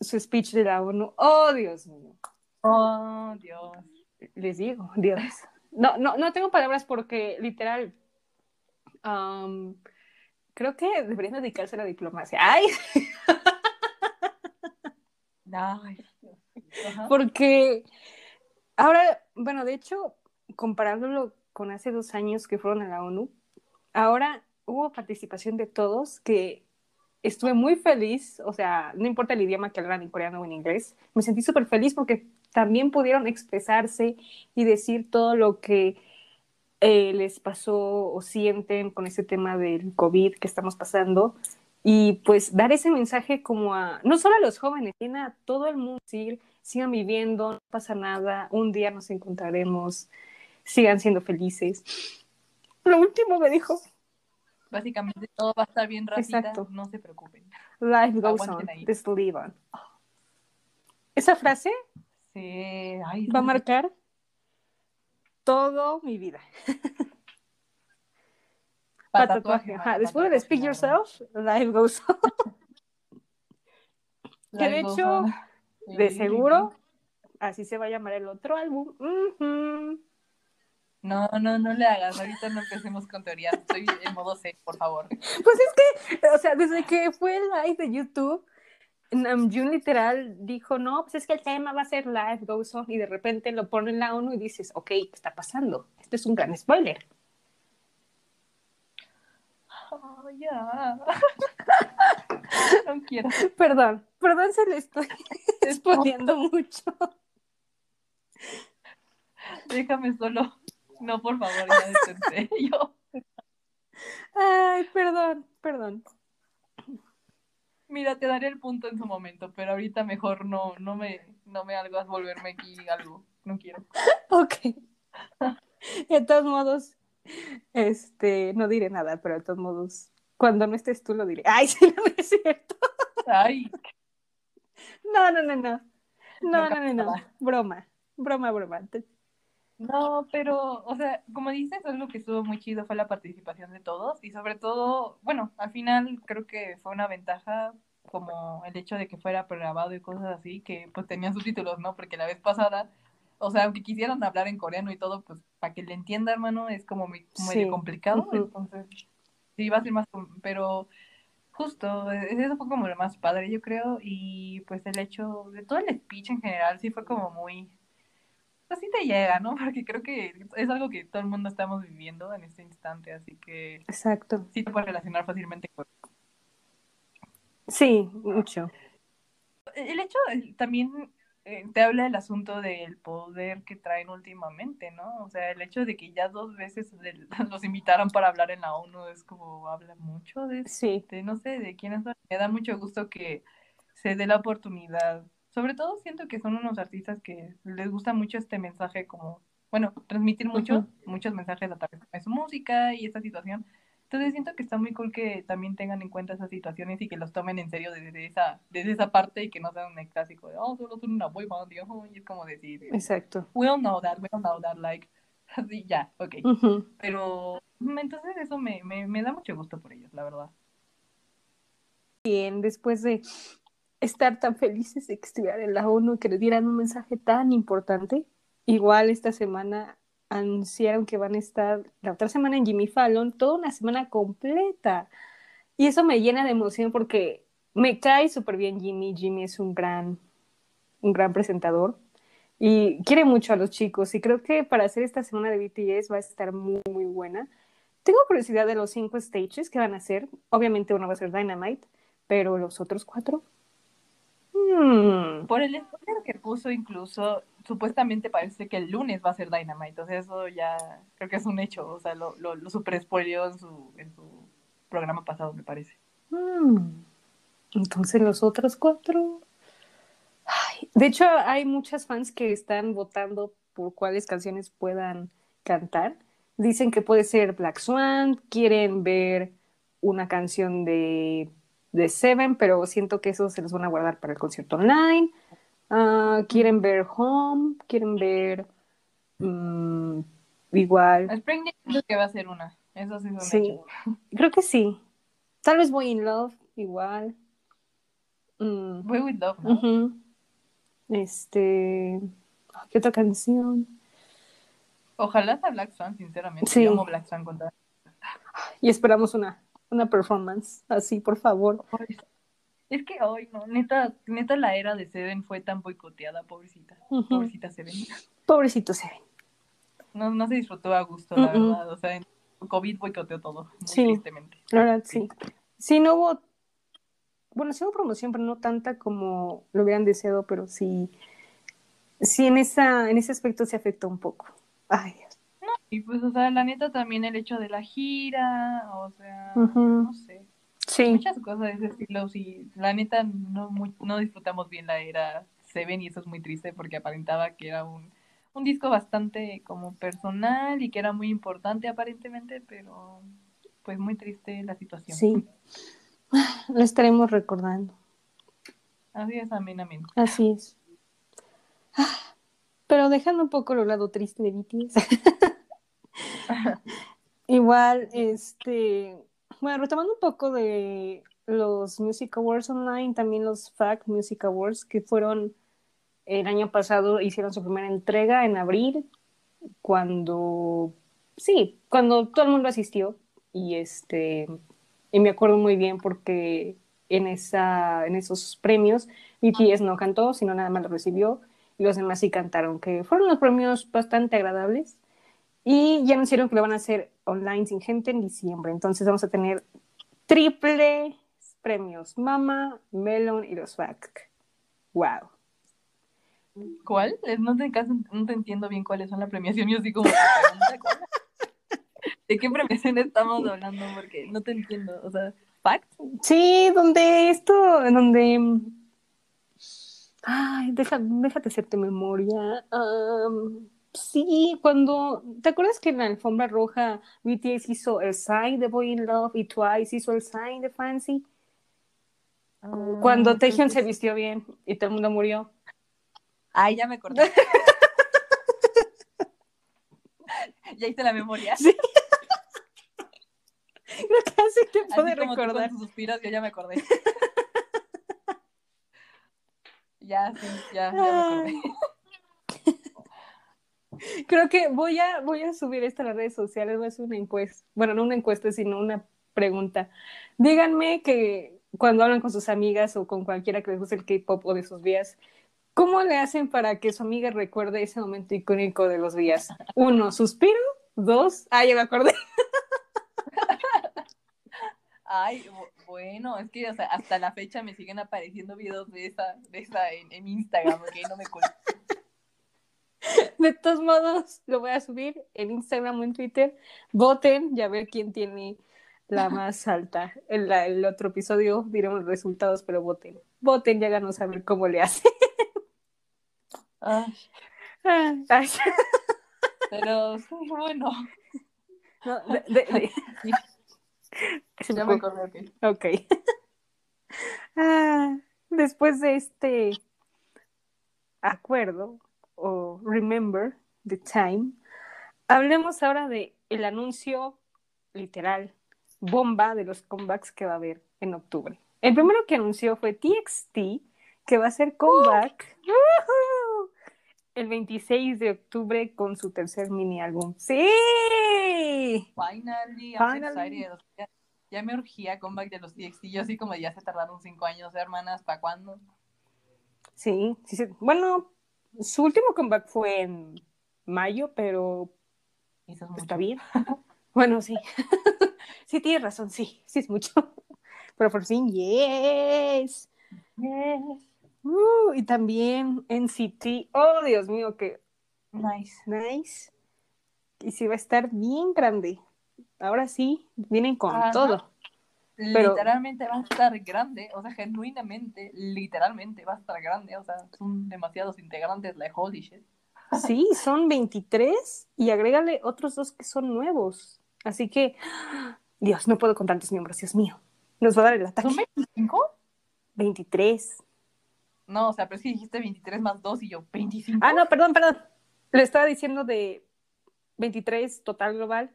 su speech de la ONU. Oh, Dios mío. Oh, Dios. Les digo, Dios. No, no, no tengo palabras porque literal. creo que deberían dedicarse a la diplomacia. Ay. Ajá. porque ahora, bueno, de hecho, comparándolo con hace dos años que fueron a la ONU, ahora hubo participación de todos que estuve muy feliz, o sea, no importa el idioma que hablaran en coreano o en inglés, me sentí súper feliz porque también pudieron expresarse y decir todo lo que eh, les pasó o sienten con ese tema del COVID que estamos pasando y pues dar ese mensaje como a, no solo a los jóvenes, sino a todo el mundo, decir, sigan viviendo, no pasa nada, un día nos encontraremos, sigan siendo felices. Lo último me dijo, Básicamente todo va a estar bien rápido, Exacto. no se preocupen. life goes Aguanten on, ahí. just live on. Esa frase Sí, ay, va a marcar todo mi vida. para tatuaje. Ajá, Después de Speak Yourself, life goes on. que de hecho, De seguro, así se va a llamar el otro álbum. No, no, no le hagas. Ahorita no empecemos con teorías. Estoy en modo C, por favor. Pues es que, o sea, desde que fue el live de YouTube, Namjoon literal dijo, no, pues es que el tema va a ser Life Goes On, y de repente lo pone en la ONU y dices, ok, ¿qué está pasando? Esto es un gran spoiler. Oh, ya. No quiero. Perdón, perdón, se le estoy exponiendo mucho. Déjame solo. No, por favor, ya. Yo. Ay, perdón, perdón. Mira, te daré el punto en su momento, pero ahorita mejor no, no me, no me hagas volverme aquí algo. No quiero. Ok. De todos modos, este, no diré nada, pero de todos modos, cuando no estés tú lo diré. Ay, sí, no es cierto. Ay, No, no, no, no. No, No no, no. Broma. Broma, broma. No, pero, o sea, como dices, algo que estuvo muy chido fue la participación de todos y sobre todo, bueno, al final creo que fue una ventaja como el hecho de que fuera pregrabado y cosas así, que pues tenía subtítulos, ¿no? Porque la vez pasada, o sea, aunque quisieran hablar en coreano y todo, pues para que le entienda, hermano, es como muy- medio Sí. complicado, Ujú. entonces sí va a ser más, pero justo, eh, eso fue como lo más padre, yo creo, y pues el hecho de todo el speech en general sí fue como muy pues sí te llega, ¿no? Porque creo que es algo que todo el mundo estamos viviendo en este instante, así que Exacto. sí te puedes relacionar fácilmente con... Sí, mucho. El hecho también eh, te habla del asunto del poder que traen últimamente, ¿no? O sea, el hecho de que ya dos veces del- los invitaron para hablar en la ONU es como habla mucho de, Sí. de, no sé, de quiénes son. Me da mucho gusto que se dé la oportunidad Sobre todo siento que son unos artistas que les gusta mucho este mensaje como, bueno, transmitir mucho, Ujú. muchos mensajes a través de su música y esta situación. Entonces siento que está muy cool que también tengan en cuenta esas situaciones y que los tomen en serio desde esa, desde esa parte y que no sean un clásico de, oh, solo son una boy band, y, oh", y es como decir, Exacto. we all know that, we all know that, like, así, ya, ok. Pero mm, entonces eso me, me, me da mucho gusto por ellos, la verdad. Bien, después de estar tan felices de que estuvieran en la ONU, que les dieran un mensaje tan importante, igual esta semana anunciaron que van a estar la otra semana en Jimmy Fallon, toda una semana completa. Y eso me llena de emoción porque me cae súper bien Jimmy. Jimmy es un gran, un gran presentador y quiere mucho a los chicos. Y creo que para hacer esta semana de BTS va a estar muy, muy buena. Tengo curiosidad de los cinco stages que van a hacer. Obviamente uno va a ser Dynamite, pero los otros cuatro. Hmm. Por el spoiler que puso incluso, supuestamente parece que el lunes va a ser Dynamite, entonces eso ya creo que es un hecho, o sea, lo, lo, super en su, en su programa pasado, me parece. Hmm. Entonces los otros cuatro. De hecho, hay muchas fans que están votando por cuáles canciones puedan cantar. Dicen que puede ser Black Swan, quieren ver una canción de, de Seven, pero siento que eso se los van a guardar para el concierto online. Ah, quieren ver Home, quieren ver mm, igual. Spring creo que va a ser una, eso sí es un Sí, hecho. creo que sí. Tal vez Boy in Love, igual. Mm, Boy with Love, ¿no? Este. ¿Qué otra canción? Ojalá sea Black Swan, sinceramente, Sí. yo amo Black Swan Y esperamos una, una performance así, por favor. Es que hoy, no, neta, neta la era de Seven fue tan boicoteada, pobrecita, pobrecita Seven. Pobrecito Seven. No, no se disfrutó a gusto, la verdad, o sea, en COVID boicoteó todo, muy Sí. tristemente. La verdad, sí. Sí, no hubo. Bueno, sí hubo promoción, pero no tanta como lo hubieran deseado, pero sí. Sí, en, esa, en ese aspecto se afectó un poco. Ay, Dios. Y pues, o sea, la neta también el hecho de la gira, o sea, no sé, Sí, muchas cosas de ese estilo, sí, la neta no, muy- no disfrutamos bien la era Seven y eso es muy triste porque aparentaba que era un, un disco bastante como personal y que era muy importante aparentemente, pero pues muy triste la situación. sí. Lo estaremos recordando. Así es, amén, amén. Así es. Ah, Pero dejando un poco lo lado triste de BTS. Igual, este, bueno, retomando un poco de los Music Awards online, también los FAC Music Awards, que fueron el año pasado, hicieron su primera entrega en abril, cuando, sí, cuando todo el mundo asistió, y este, y me acuerdo muy bien porque en, esa, en esos premios BTS no cantó, sino nada más lo recibió, y los demás sí cantaron, que fueron unos premios bastante agradables. Y ya anunciaron que lo van a hacer online sin gente en diciembre. Entonces vamos a tener triple premios: Mama, Melon y los FAC. ¡Wow! ¿Cuál? No te, no te entiendo bien cuáles son la premiación. Yo así como. ¿de qué premiación estamos hablando? Porque no te entiendo. O sea, ¿fact? Sí, donde esto, donde. Ay, deja, déjate hacerte memoria. Sí, cuando. ¿Te acuerdas que en la alfombra roja BTS hizo el sign de Boy in Love y Twice hizo el sign de Fancy? Cuando Ah, creo Taehyung se vistió bien y todo el mundo murió. Ay, ya me acordé. ya hice la memoria. Sí. Creo que así te Así puede como tú con recordar. tus suspiros, yo ya me acordé. ya, sí, ya, ya me acordé. Creo que voy a, voy a subir esto a las redes sociales, voy a hacer una encuesta. Bueno, no una encuesta, sino una pregunta. Díganme que cuando hablan con sus amigas o con cualquiera que les guste el K-pop o de sus vías, ¿cómo le hacen para que su amiga recuerde ese momento icónico de los días? Uno, suspiro. Dos, ah, ya me acordé. Ay, bu- bueno, es que o hasta la fecha me siguen apareciendo videos de esa, de esa en, Instagram, porque no me culpo. De todos modos, lo voy a subir en Instagram o en Twitter. Voten y a ver quién tiene la más alta. En la- el otro episodio diremos los resultados, pero voten. Voten y háganos saber cómo le hace. Ay, ay, pero bueno. no, de- de- de- Sí, se ya me acordé. Ok. Ah, después de este acuerdo o remember the time, hablemos ahora de el anuncio literal bomba de los comebacks que va a haber en octubre. El primero que anunció fue TXT, que va a hacer comeback el 26 de octubre con su tercer mini álbum. ¡Sí! Finally, I'm Finally. ya, ya me urgía comeback de los TXT. Yo así como ya se tardaron cinco años, hermanas, ¿para cuándo? Sí, sí, sí. Bueno, su último comeback fue en mayo, pero es está bien. Bueno, sí. Sí, tienes razón, sí, sí es mucho. Pero por fin, yes. Yes. Uh, y también NCT. Oh, Dios mío, que Nice. nice. Y sí va a estar bien grande. Ahora sí, vienen con Ajá. todo. Pero- Literalmente va a estar grande, o sea, genuinamente, literalmente va a estar grande, o sea, son demasiados integrantes, like holy shit. Sí, son 23 y agrégale otros dos que son nuevos. Así que, Dios, no puedo con tantos miembros, Dios mío. Nos va a dar el ataque. ¿Son 25? 23. No, o sea, pero es que dijiste 23 más 2 y yo 25. Ah, no, perdón, perdón. Le estaba diciendo de 23 total global,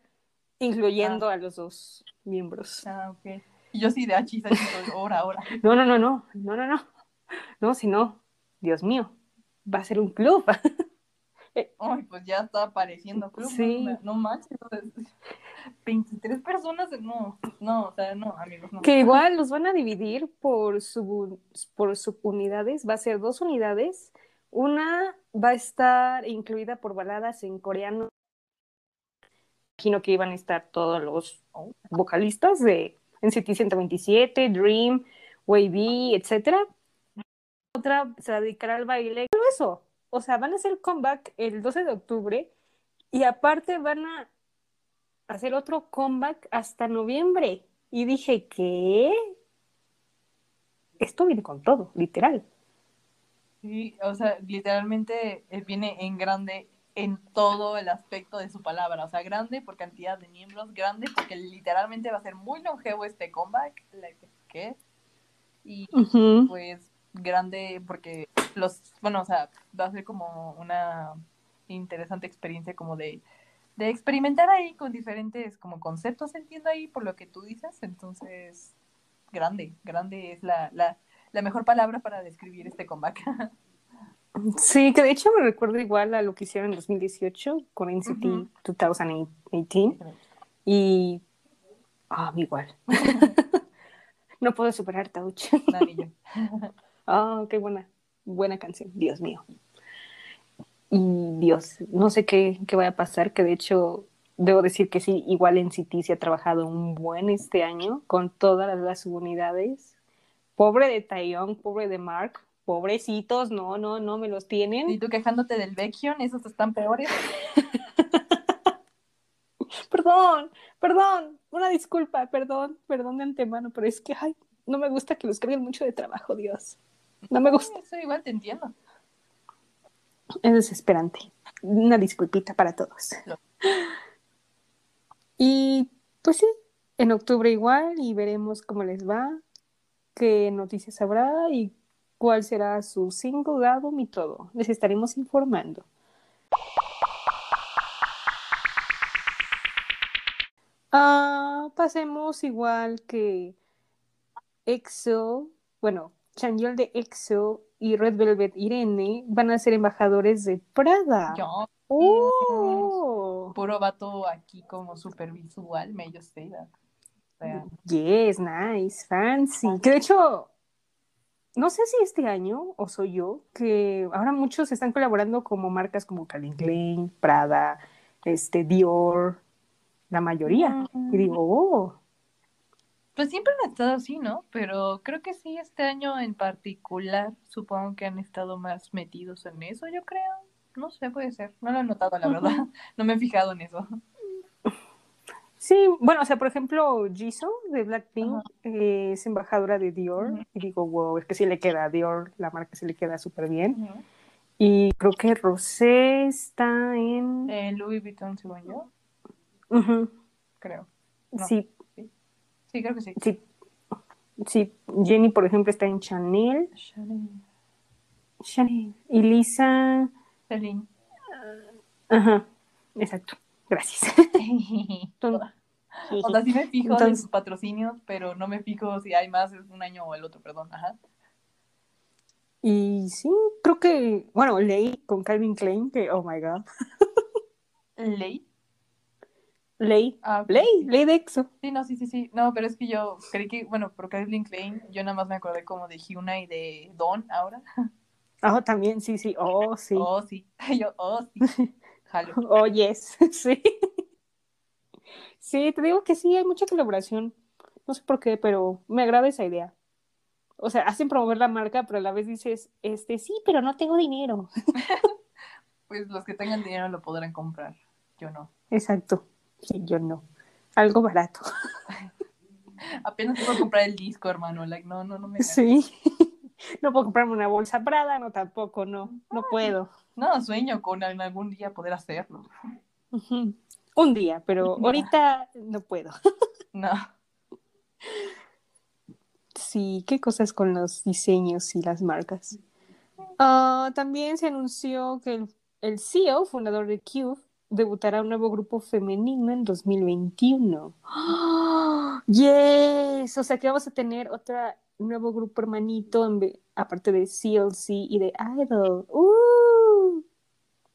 incluyendo a los dos miembros. Ah, ok. Y yo sí de achis, achis, ahora, ahora. No, no, no, no, no, no, no. No, si no, Dios mío, va a ser un club. Ay, pues ya está apareciendo club. Sí. No, no manches. o sea, 23 personas, no, no, o sea, no, amigos, no. Que igual los van a dividir por, sub, por subunidades. Va a ser dos unidades. Una va a estar incluida por baladas en coreano. Imagino que iban a estar todos los Oh. vocalistas de NCT 127, Dream, Wavy, etcétera. Otra se dedicará al baile. Todo eso. O sea, van a hacer comeback el 12 de octubre y aparte van a hacer otro comeback hasta noviembre. Y dije, ¿qué? Esto viene con todo, literal. Sí, o sea, literalmente eh, viene en grande en todo el aspecto de su palabra. O sea, grande por cantidad de miembros, grande porque literalmente va a ser muy longevo este comeback. like, ¿Qué? Y pues grande porque los, bueno, o sea, va a ser como una interesante experiencia como de, de experimentar ahí con diferentes como conceptos, entiendo ahí por lo que tú dices. Entonces, grande, grande es la, la, la mejor palabra para describir este comeback. Sí, que de hecho me recuerda igual a lo que hicieron en 2018 con NCT Ujú. 2018 y ah, igual. no puedo superar Touch. Ah, qué buena, buena canción, Dios mío. Y Dios, no sé qué, qué vaya a pasar, que de hecho debo decir que sí, igual en City se ha trabajado un buen este año con todas las subunidades. Pobre de Taeyong, pobre de Mark, pobrecitos, no, no, no me los tienen. Y tú quejándote del Baekhyun, esos están peores. Perdón, perdón, una disculpa, perdón, perdón de antemano, pero es que, ay, no me gusta que los carguen mucho de trabajo, Dios. No me gusta, Eso igual te entiendo. es desesperante. Una disculpita para todos. No. Y pues sí, en octubre igual y veremos cómo les va, qué noticias habrá y cuál será su single álbum y todo. Les estaremos informando. Ah, pasemos igual que EXO, bueno, Chanyeol de EXO y Red Velvet Irene van a ser embajadores de Prada. Yo, ¡Oh! puro vato aquí como super visual, me yo say that. O sea, Yes, nice, fancy. Que de hecho, no sé si este año o soy yo, que ahora muchos están colaborando como marcas como Calvin Klein, Prada, este, Dior, la mayoría. Y digo, oh, Pues siempre han estado así, ¿no? Pero creo que sí, este año en particular, supongo que han estado más metidos en eso, yo creo. No sé, puede ser. No lo he notado, la verdad. No me he fijado en eso. Sí, bueno, o sea, por ejemplo, Jisoo de Blackpink eh, es embajadora de Dior y digo, wow, es que sí le queda a Dior, la marca sí le queda súper bien. Y creo que Rosé está en... Eh, Louis Vuitton, según yo, creo. no. Sí, Sí, creo que sí. sí, sí. Jenny, por ejemplo, está en Chanel. Chanel. Chanel. Y Lisa... Celine. Ajá, exacto. Gracias. o sea, sí me fijo en Entonces- sus patrocinios, pero no me fijo si hay más un año o el otro, perdón. Ajá. Y sí, creo que, bueno, leí con Calvin Klein que, oh my god, Ley. leí, Ah, sí. leí de EXO. Sí, no, sí, sí, sí. No, pero es que yo creí que, bueno, por Calvin Klein, yo nada más me acordé como de Hyuna y de Don ahora. Ah, también, sí, sí, oh, sí. Oh, sí. Yo, oh, sí. Jalo. Oh, yes, sí. Sí, te digo que sí, hay mucha colaboración. No sé por qué, pero me agrada esa idea. O sea, hacen promover la marca, pero a la vez dices, este, sí, pero no tengo dinero. Pues los que tengan dinero lo podrán comprar. Yo no. Exacto. Sí, yo no. Algo barato. Apenas puedo comprar el disco, hermano. Like, no, no, no me. Sí. No puedo comprarme una bolsa Prada, no tampoco, no, no puedo. No, sueño con algún día poder hacerlo. Un día, pero ahorita no puedo. No. Sí, qué cosas con los diseños y las marcas. Ah, también se anunció que el, el CEO, fundador de Cube, debutará un nuevo grupo femenino en 2021. ¡Ah! ¡Yes! O sea que vamos a tener otro nuevo grupo hermanito, en aparte de CLC y de Idol. ¡Uh!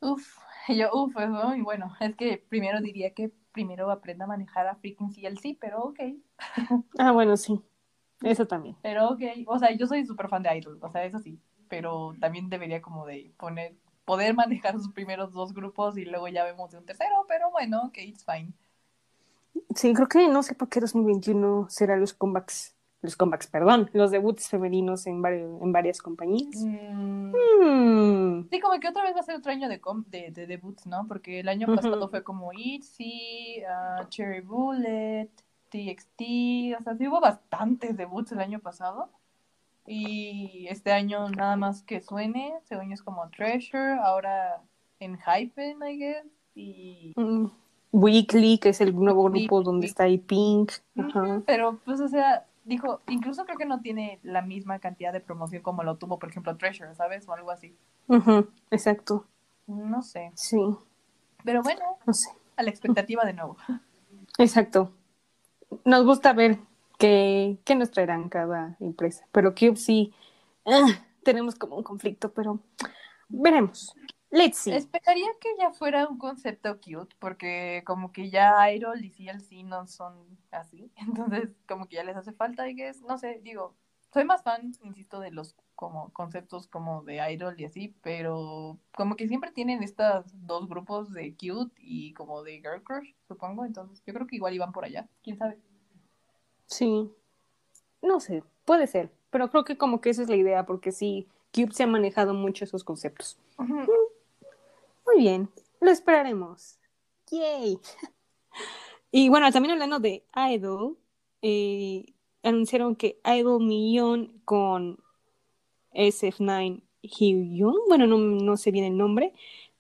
Uf. Yo, uf, es muy bueno. Es que primero diría que primero aprenda a manejar a freaking CLC, pero ok. Ah, bueno, sí. Eso también. Pero ok. O sea, yo soy súper fan de Idol. O sea, eso sí. Pero también debería como de poner, poder manejar sus primeros dos grupos y luego ya vemos de un tercero. Pero bueno, ok, it's fine. Sí, creo que no sé por qué 2021 será los comebacks, los comebacks, perdón, los debuts femeninos en, vari- en varias compañías. Mm, Hmm. Sí, como que otra vez va a ser otro año de, com- de, de debuts, ¿no? Porque el año pasado fue como ITZY, ah, Cherry Bullet, TXT, o sea, sí hubo bastantes debuts el año pasado. Y este año nada más que suene, según es como Treasure, ahora en Hypen, I guess. Y... Mm, Weekly, que es el nuevo Weekly, grupo donde está ahí Pink. Ajá. Pero, pues, o sea, dijo, incluso creo que no tiene la misma cantidad de promoción como lo tuvo, por ejemplo, Treasure, ¿sabes? O algo así. Exacto. No sé. Sí, Pero bueno, no sé. a la expectativa de nuevo. Exacto. Nos gusta ver qué, qué nos traerán cada empresa. Pero Cube sí, ah, tenemos como un conflicto, pero veremos. Let's see. Esperaría que ya fuera un concepto cute, porque como que ya Idol y CLC no son así, entonces como que ya les hace falta, y que es, no sé, digo, soy más fan, insisto, de los como conceptos como de Idol y así, pero como que siempre tienen estos dos grupos de cute y como de girl crush, supongo, entonces yo creo que igual iban por allá, quién sabe. Sí. No sé, puede ser. Pero creo que como que esa es la idea, porque sí, Cube se ha manejado mucho esos conceptos. Muy bien, lo esperaremos. Yay. Y bueno, también hablando de Idol, eh, anunciaron que Idol Million con SF9 Hyun, bueno, no, no sé bien el nombre,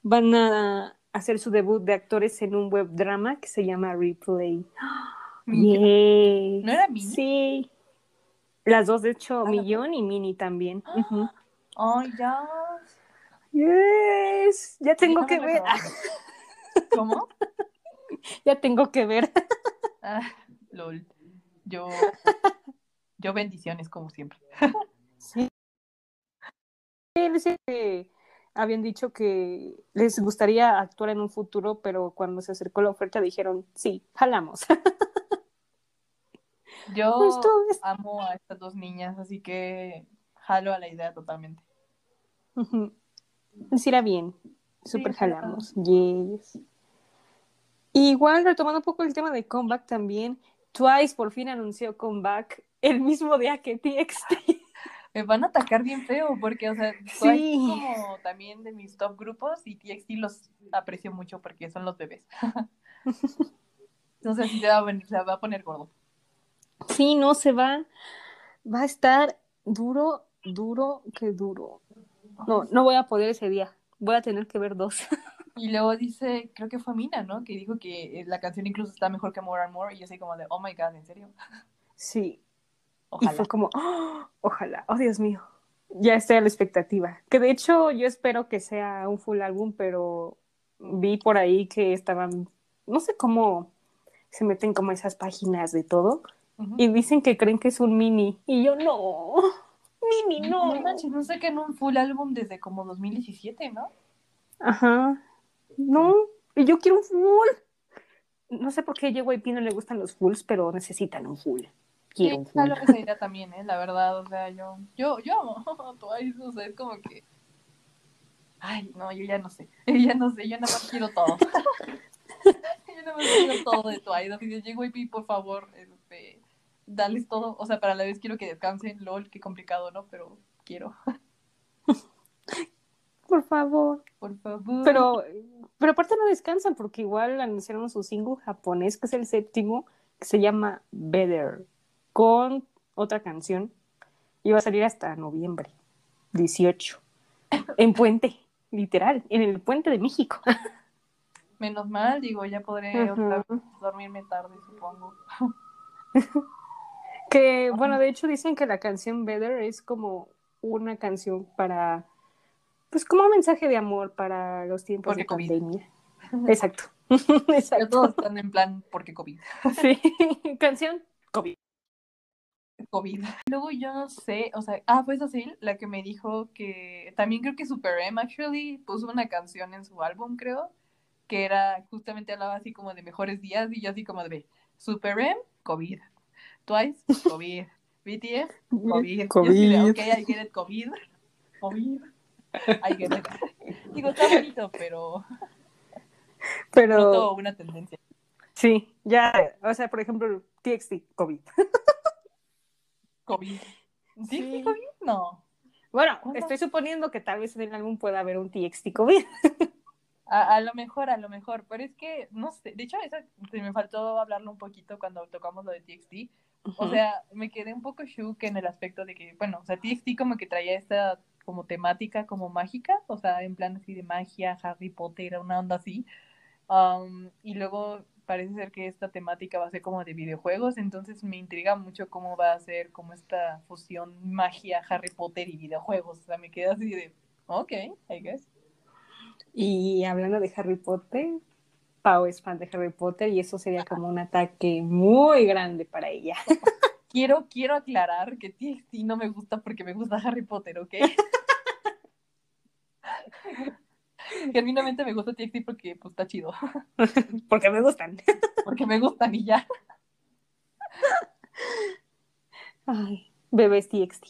van a hacer su debut de actores en un web drama que se llama Replay. Yay. ¿No era Mini? Sí. Las dos, de hecho, Ah, Millón y Mini también. Ay, ya. Yes, ya tengo que ver. ¿Cómo? ya tengo que ver. Ah, lol. Yo, yo bendiciones como siempre. Sí. Sí, habían dicho que les gustaría actuar en un futuro, pero cuando se acercó la oferta dijeron, sí, jalamos. Yo Pues es- amo a estas dos niñas, así que jalo a la idea totalmente. Ujú. Les irá bien. Super Sí, jalamos. Yes. Igual, retomando un poco el tema de comeback también, Twice por fin anunció comeback el mismo día que TXT. Me van a atacar bien feo porque, o sea, Sí. Twice es como también de mis top grupos y TXT los aprecio mucho porque son los bebés. No sé si se va a, venir, se va a poner gordo. Sí, no se va. Va a estar duro, duro, que duro. No, no voy a poder ese día. Voy a tener que ver dos. Y luego dice, creo que fue Mina, ¿no? Que dijo que eh, la canción incluso está mejor que More and More. Y yo soy como de, oh my god, ¿en serio? Sí. Ojalá. Y fue como, "Oh, ojalá, oh Dios mío. Ya estoy a la expectativa. Que de hecho yo espero que sea un full álbum, pero vi por ahí que estaban, no sé cómo se meten como esas páginas de todo y dicen que creen que es un mini. Y yo no, mini no. No manches, no sé que en un full álbum desde como 2017, ¿no? Ajá. No, y yo quiero un full. No sé por qué a JYP no le gustan los fulls, pero necesitan un full. Quiero un full. jalo esa idea también, ¿eh? La verdad, o sea, yo, yo, yo amo Twice, o sea, es como que... Ay, no, yo ya no sé, yo ya no sé, yo nada más quiero todo. yo nada más quiero todo de Twice, de JYP, por favor, este, dales todo, o sea, para la vez quiero que descansen, lol, qué complicado, ¿no? Pero quiero, Por favor. por favor. Pero, pero aparte no descansan porque igual anunciaron su single japonés, que es el séptimo, que se llama Better, con otra canción. Y va a salir hasta noviembre 18. En Puente, literal, en el Puente de México. Menos mal, digo, ya podré dormirme tarde, supongo. Que, bueno, de hecho dicen que la canción Better es como una canción para, pues como un mensaje de amor para los tiempos Porque de COVID. pandemia. Exacto. Exacto. todos están en plan, porque COVID. Sí. Canción COVID. COVID. Luego yo no sé, o sea, ah, fue así la que me dijo que también creo que Super M actually puso una canción en su álbum, creo, que era justamente hablaba así como de mejores días y yo así como de Super M, COVID. Twice, COVID. BTS, COVID. Yo así de, ok, I get it, COVID. COVID. I get it. Digo, está bonito, pero Pero noto una tendencia. sí, ya, o sea, por ejemplo, TXT COVID. COVID. ¿Sí? Sí. sí COVID? No. Bueno, estoy suponiendo que tal vez en el álbum pueda haber un TXT COVID. A, a lo mejor, a lo mejor, pero es que, no sé, de hecho, eso se me faltó hablarlo un poquito cuando tocamos lo de TXT. O sea, me quedé un poco shook en el aspecto de que, bueno, o sea, TXT como que traía esta como temática como mágica, o sea, en plan así de magia, Harry Potter, una onda así. Um, y luego parece ser que esta temática va a ser como de videojuegos, entonces me intriga mucho cómo va a ser como esta fusión magia, Harry Potter y videojuegos. O sea, me quedé así de, ok, I guess. Y hablando de Harry Potter, Pau es fan de Harry Potter y eso sería como un ataque muy grande para ella. Quiero, quiero aclarar que TXT no me gusta porque me gusta Harry Potter, ¿ok? Genuinamente me gusta TXT porque pues está chido, Porque me gustan. porque me gustan y ya. Ay, bebés TXT.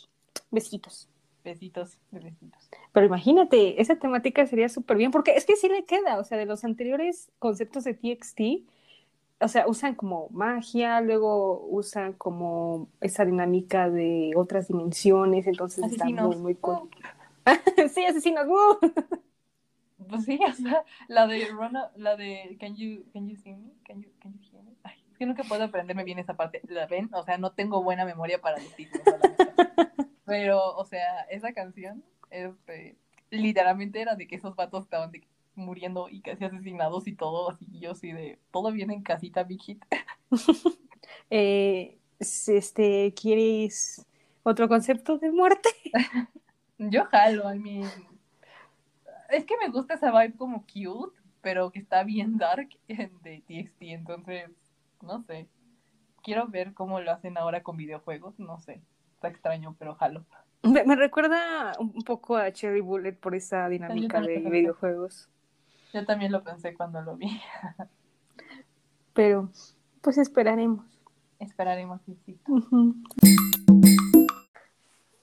Besitos. Besitos, besitos. Pero imagínate, esa temática sería súper bien, porque es que sí le queda, o sea, de los anteriores conceptos de TXT, o sea, usan como magia, luego usan como esa dinámica de otras dimensiones, entonces está muy, muy cool. sí, asesinos, ¡uh! Pues sí, o sea, la de Rona, la de Can you, can you see me? Can you, can you hear me? Ay, es que nunca puedo aprenderme bien esa parte. ¿La ven? O sea, no tengo buena memoria para los títulos. A. Pero, o sea, esa canción, este, literalmente era de que esos vatos estaban de muriendo y casi asesinados y todo, así yo así de, todo bien en casita, Big Hit. Eh, este, ¿quieres otro concepto de muerte? Yo jalo, I mean, es que me gusta esa vibe como cute, pero que está bien dark en de TXT, entonces, no sé. Quiero ver cómo lo hacen ahora con videojuegos, no sé. Está extraño, pero jalo. Me, me recuerda un poco a Cherry Bullet por esa dinámica de videojuegos, Yo también lo pensé cuando lo vi. pero pues esperaremos. Esperaremos, sí, sí. Ujú.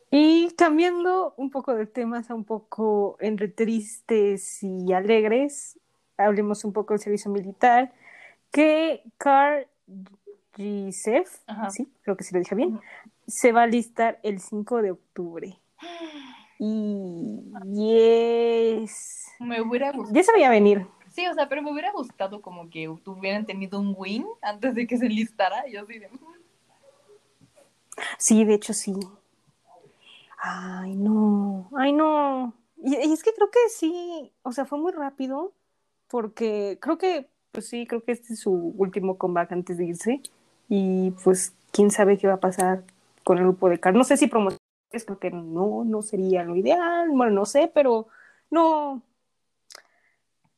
Y cambiando un poco de temas a un poco entre tristes y alegres, hablemos un poco del servicio militar, que Carl Gisef, sí, creo que sí lo dije bien. Se va a listar el 5 de octubre. Y yes. Me hubiera gustado. Ya se veía venir. Sí, o sea, pero me hubiera gustado como que hubieran tenido un win antes de que se listara. Yo así de... Sí, de hecho sí. Ay, no, ay, no. Y, y es que creo que sí, o sea, fue muy rápido, porque creo que, pues sí, creo que este es su último comeback antes de irse. Y pues, quién sabe qué va a pasar con el grupo de Car. No sé si promociones, creo que no, no sería lo ideal, bueno, no sé, pero no.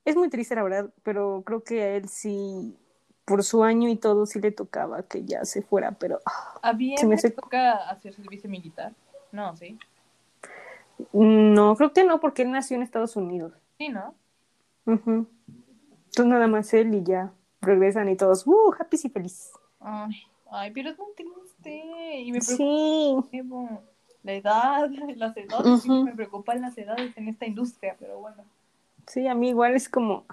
Es muy triste, la verdad, pero creo que a él sí, por su año y todo, sí le tocaba que ya se fuera, pero ah, ¿A bien Se me hace- toca hacer servicio militar? No, sí. no, creo que no, porque él nació en Estados Unidos. Sí, ¿no? Entonces nada más él y ya regresan y todos, uh, happy y feliz. Ay, ay, pero es muy triste. Y me preocupa Sí, la edad, las edades. que Ujú. Me preocupan las edades en esta industria, pero bueno. sí, a mí igual es como,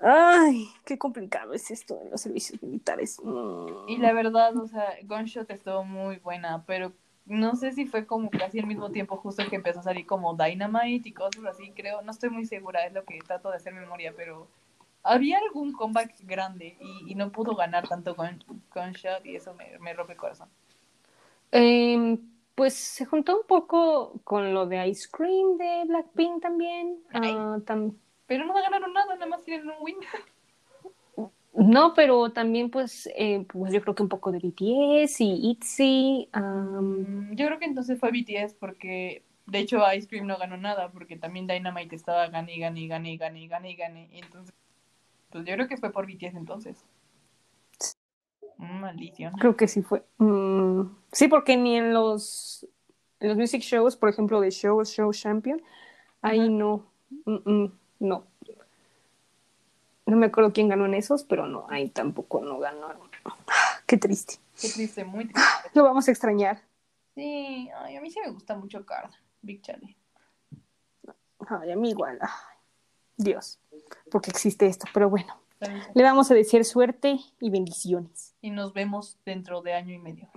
ay, qué complicado es esto de los servicios militares. Mm. Y la verdad, o sea, Gunshot estuvo muy buena, pero no sé si fue como casi al mismo tiempo justo que empezó a salir como Dynamite y cosas así, creo. No estoy muy segura, es lo que trato de hacer memoria, pero había algún comeback grande y, y no pudo ganar tanto con Gunshot y eso me, me rompe el corazón. Em, pues se juntó un poco con lo de Ice Cream de Blackpink también. Ah, tam- Pero no ganaron nada, nada más tienen un win. no, pero también pues, eh, pues yo creo que un poco de BTS y ITZY. Mm, Yo creo que entonces fue BTS porque, de hecho, Ice Cream no ganó nada porque también Dynamite estaba gane, y gane, y gane, y gane, y gane, y gane. Entonces, pues yo creo que fue por BTS entonces. Maldición. Creo que sí fue. Mm, sí, porque ni en los, en los music shows, por ejemplo, de Show, Show Champion, ahí no. Mm, mm, no. No me acuerdo quién ganó en esos, pero no, ahí tampoco no ganaron. Qué triste. Qué triste, muy triste. Lo vamos a extrañar. Sí, ay, a mí sí me gusta mucho Card, Big Charlie. Ay, a mí igual. Dios, porque existe esto, pero bueno. Le vamos a decir suerte y bendiciones. Y nos vemos dentro de año y medio.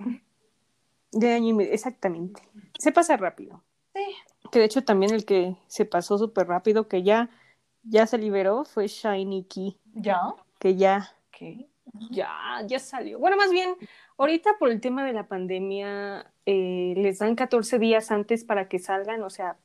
De año y medio, exactamente. Se pasa rápido. Sí. Que de hecho también el que se pasó súper rápido, que ya, ya se liberó, fue Shiny Key, ¿Ya? que ya, ¿Qué? ya, ya salió. Bueno, más bien, ahorita por el tema de la pandemia, eh, les dan 14 días antes para que salgan, o sea,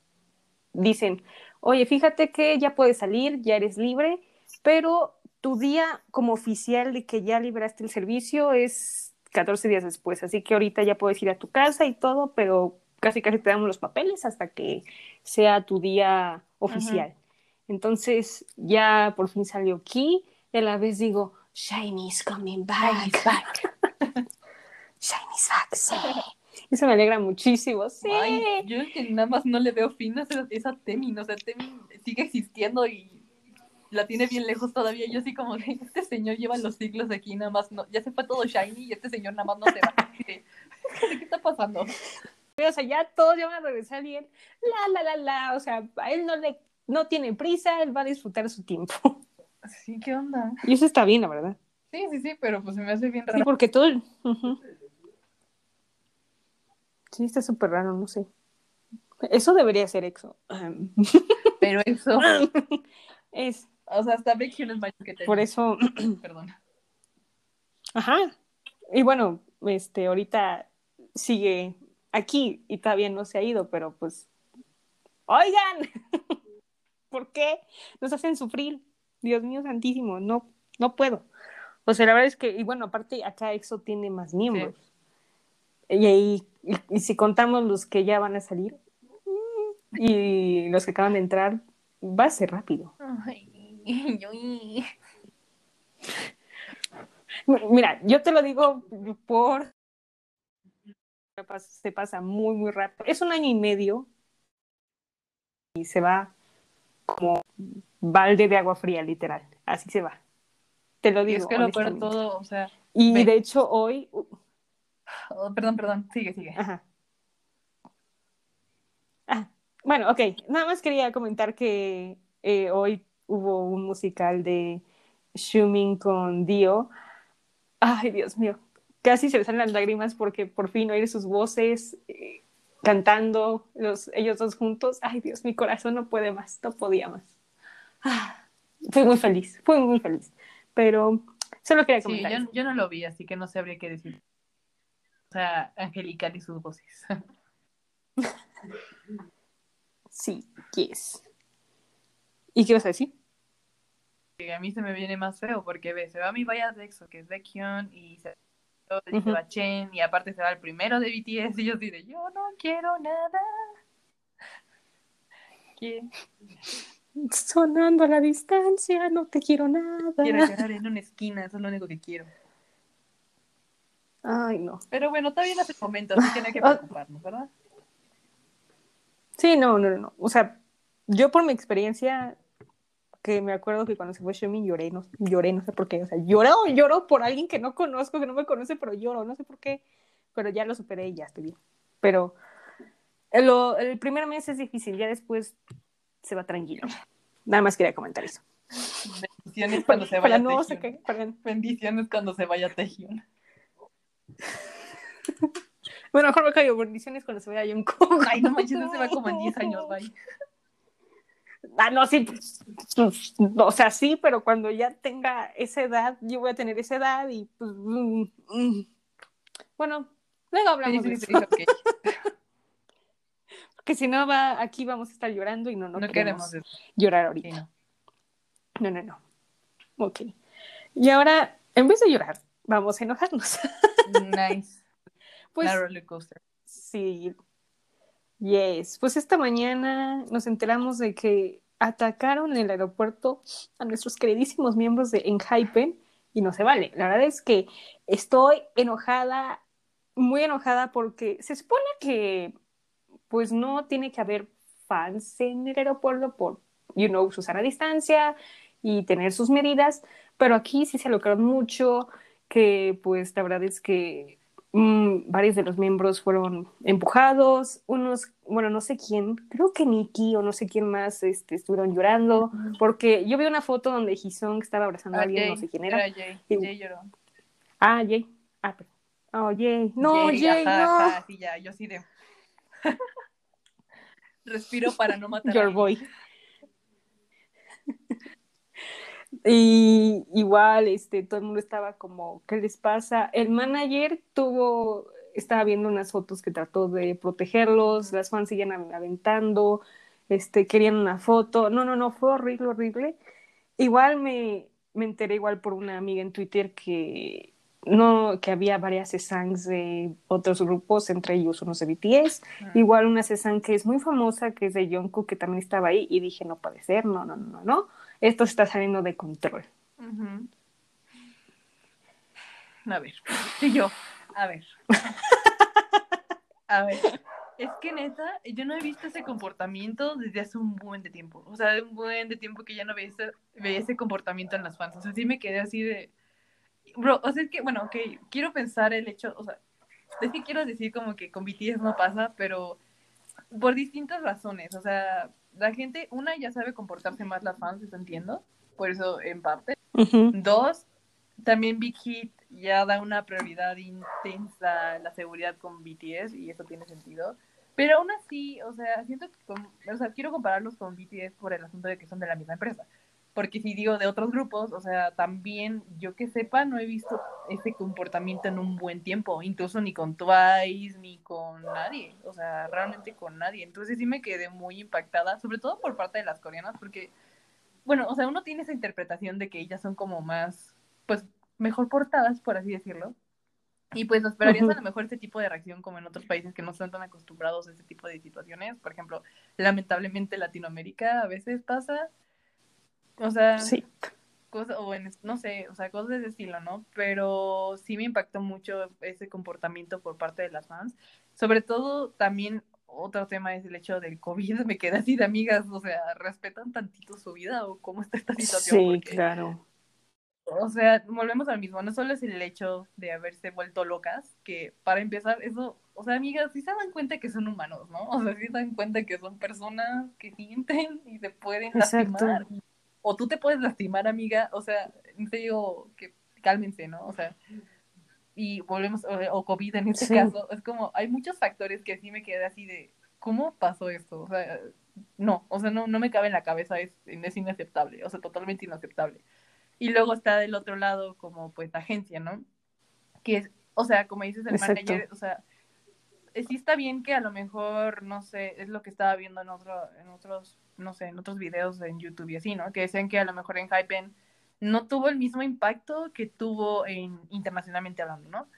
dicen, oye, fíjate que ya puedes salir, ya eres libre, pero tu día como oficial de que ya liberaste el servicio es 14 días después, así que ahorita ya puedes ir a tu casa y todo, pero casi casi te damos los papeles hasta que sea tu día oficial. Entonces ya por fin salió aquí y a la vez digo, Shiny's coming back. Shiny's back, sí. Eso me alegra muchísimo, sí. Ay, yo es que nada más no le veo fin a esa, Temin, o sea, Temin sigue existiendo y la tiene bien lejos todavía. Yo así como de, este señor lleva los siglos aquí, nada más, no, ya se fue todo shiny y este señor nada más no se va. De, ¿Qué está pasando? O sea, ya todos ya van a regresar y él, la, la, la, la, o sea, a él no le, no tiene prisa, él va a disfrutar su tiempo. Sí, ¿qué onda? Y eso está bien, la verdad. Sí, sí, sí, pero pues se me hace bien Sí, raro. porque todo, el- ujú. Sí, está súper raro, no sé. Eso debería ser EXO. Pero eso, es, o sea, hasta Baekhyun es mayor que Temin. por eso, Perdón. Ajá. Y bueno, este, ahorita sigue aquí y todavía no se ha ido, pero pues, oigan, ¿por qué nos hacen sufrir? Dios mío santísimo, no, no puedo. O sea, la verdad es que, y bueno, aparte acá EXO tiene más miembros. Y ahí, y, y si contamos los que ya van a salir y los que acaban de entrar, va a ser rápido. Ay, yo- Mira, yo te lo digo por... Se pasa muy, muy rápido. Es un año y medio y se va como balde de agua fría, literal. Así se va. Te lo Y digo. es que lo peor de honestamente. todo, o sea, Y ve. de hecho hoy... oh, perdón, perdón, sigue, sigue. Ajá. Ah, bueno, ok. Nada más quería comentar que eh, hoy hubo un musical de Shumin con Dio. Ay, Dios mío. Casi se me salen las lágrimas porque por fin oír sus voces eh, cantando, los, ellos dos juntos. Ay, Dios, mi corazón no puede más, no podía más. Ah, fui muy feliz, fui muy feliz. Pero solo quería Sí, comentar. yo, eso. yo no lo vi, así que no sabría qué decir. O sea, angelical y sus voces. Sí, yes. ¿Y qué vas a decir? Que a mí se me viene más feo porque ve, se va mi vaya de EXO, que es Baekhyun, y se, va Chen, y aparte se va el primero de BTS, y yo diré, yo no quiero nada. ¿Qué? Sonando a la distancia, no te quiero nada. Quiero llorar en una esquina, eso es lo único que quiero. Ay, no. Pero bueno, todavía no es el momento, así que no hay que Ah. preocuparnos, ¿verdad? Sí, no, no, no, no. O sea, yo por mi experiencia, que me acuerdo que cuando se fue Xiaomi lloré, no, lloré, no sé por qué. O sea, lloro, lloro por alguien que no conozco, que no me conoce, pero lloro, no sé por qué. Pero ya lo superé y ya estoy bien. Pero el, lo- el primer mes es difícil, ya después se va tranquilo. Nada más quería comentar eso. Bendiciones cuando se Para vaya no para- Bendiciones cuando se vaya Taehyung. Bueno, mejor me callo. Bendiciones cuando se vaya Jungkook. Ay, no manches, no se va como en 10 años, bye. Ah, no, sí. pues, pues, o sea, sí, pero cuando ya tenga esa edad, yo voy a tener esa edad y pues. mm, mm. Bueno, luego hablamos de Sí, sí, eso. sí, ok. Porque si no, va, aquí vamos a estar llorando y no, no, No queremos queremos llorar ahorita. no. No, no, no. Ok. Y ahora, en vez de llorar, vamos a enojarnos. Nice. Pues La roller coaster. Sí. Yes. Pues esta mañana nos enteramos de que atacaron en el aeropuerto a nuestros queridísimos miembros de Enhypen y no se vale. La verdad es que estoy enojada, muy enojada porque se supone que pues no tiene que haber fans en el aeropuerto por, you know, Susana distancia y tener sus medidas, pero aquí sí se lograron mucho, que pues la verdad es que mm, varios de los miembros fueron empujados, unos, bueno, no sé quién, creo que Nikki o no sé quién más este, estuvieron llorando, porque yo vi una foto donde Jisung estaba abrazando a Ah, alguien, Jay, no sé quién era. Jay. Y- Jay lloró. Ah, Jay. Ah, pero... Oh, Jay. No, Jay, ajá, no. ajá, sí, ya, yo sí de. Respiro para no matar. Your boy. Y igual, este, todo el mundo estaba como, ¿qué les pasa? El manager tuvo, estaba viendo unas fotos que trató de protegerlos, las fans siguen av- aventando, este, querían una foto. No, no, no, fue horrible, horrible. Igual me, me enteré igual por una amiga en Twitter que no, que había varias Sesangs de otros grupos, entre ellos unos de BTS. Ah. Igual una Sesan que es muy famosa, que es de Jungkook, que también estaba ahí, y dije, no puede ser, no, no, no, no, no. Esto está saliendo de control. A ver, y yo, a ver. A ver, es que neta, yo no he visto ese comportamiento desde hace un buen de tiempo. O sea, un buen de tiempo que ya no veía ese, veía ese comportamiento en las fans. O sea, sí me quedé así de. Bro, o sea, es que, bueno, ok, quiero pensar el hecho, o sea, es que quiero decir como que con BTS no pasa, pero por distintas razones. O sea, la gente, una, ya sabe comportarse más las fans, eso entiendo. Por eso, en parte. Dos, también Big Hit ya da una prioridad intensa a la seguridad con BTS y eso tiene sentido. Pero aún así, o sea, siento que, con- o sea, quiero compararlos con BTS por el asunto de que son de la misma empresa. Porque si digo de otros grupos, o sea, también yo que sepa, no he visto ese comportamiento en un buen tiempo, incluso ni con Twice, ni con nadie, o sea, realmente con nadie. Entonces sí me quedé muy impactada, sobre todo por parte de las coreanas, porque bueno, o sea, uno tiene esa interpretación de que ellas son como más, pues, mejor portadas, por así decirlo. Y pues esperarías Ujú. a lo mejor este tipo de reacción como en otros países que no están tan acostumbrados a ese tipo de situaciones. Por ejemplo, lamentablemente Latinoamérica a veces pasa. O sea, Sí. cosas, o en, no sé, o sea, cosas de ese estilo, ¿no? Pero sí me impactó mucho ese comportamiento por parte de las fans. Sobre todo, también otro tema es el hecho del COVID. Me quedé así de amigas, o sea, ¿respetan tantito su vida o cómo está esta situación? Sí, Porque, claro. O sea, volvemos al mismo, no solo es el hecho de haberse vuelto locas, que para empezar, eso, o sea, amigas, sí se dan cuenta que son humanos, ¿no? O sea, sí se dan cuenta que son personas que sienten y se pueden Exacto. lastimar. O tú te puedes lastimar, amiga, o sea, en serio, que cálmense, ¿no? O sea, y volvemos, o, o COVID en este Sí. caso, es como, hay muchos factores que sí me quedé así de, ¿cómo pasó esto? O sea, no, o sea, no, no me cabe en la cabeza, es, es inaceptable, o sea, totalmente inaceptable. Y luego está del otro lado como pues agencia, ¿no? Que es, o sea, como dices, el Exacto. manager, o sea, eh, sí está bien que a lo mejor, no sé, es lo que estaba viendo en otro, en otros, no sé, en otros videos en YouTube y así, ¿no? Que decían que a lo mejor en Hypen no tuvo el mismo impacto que tuvo en internacionalmente hablando, ¿no?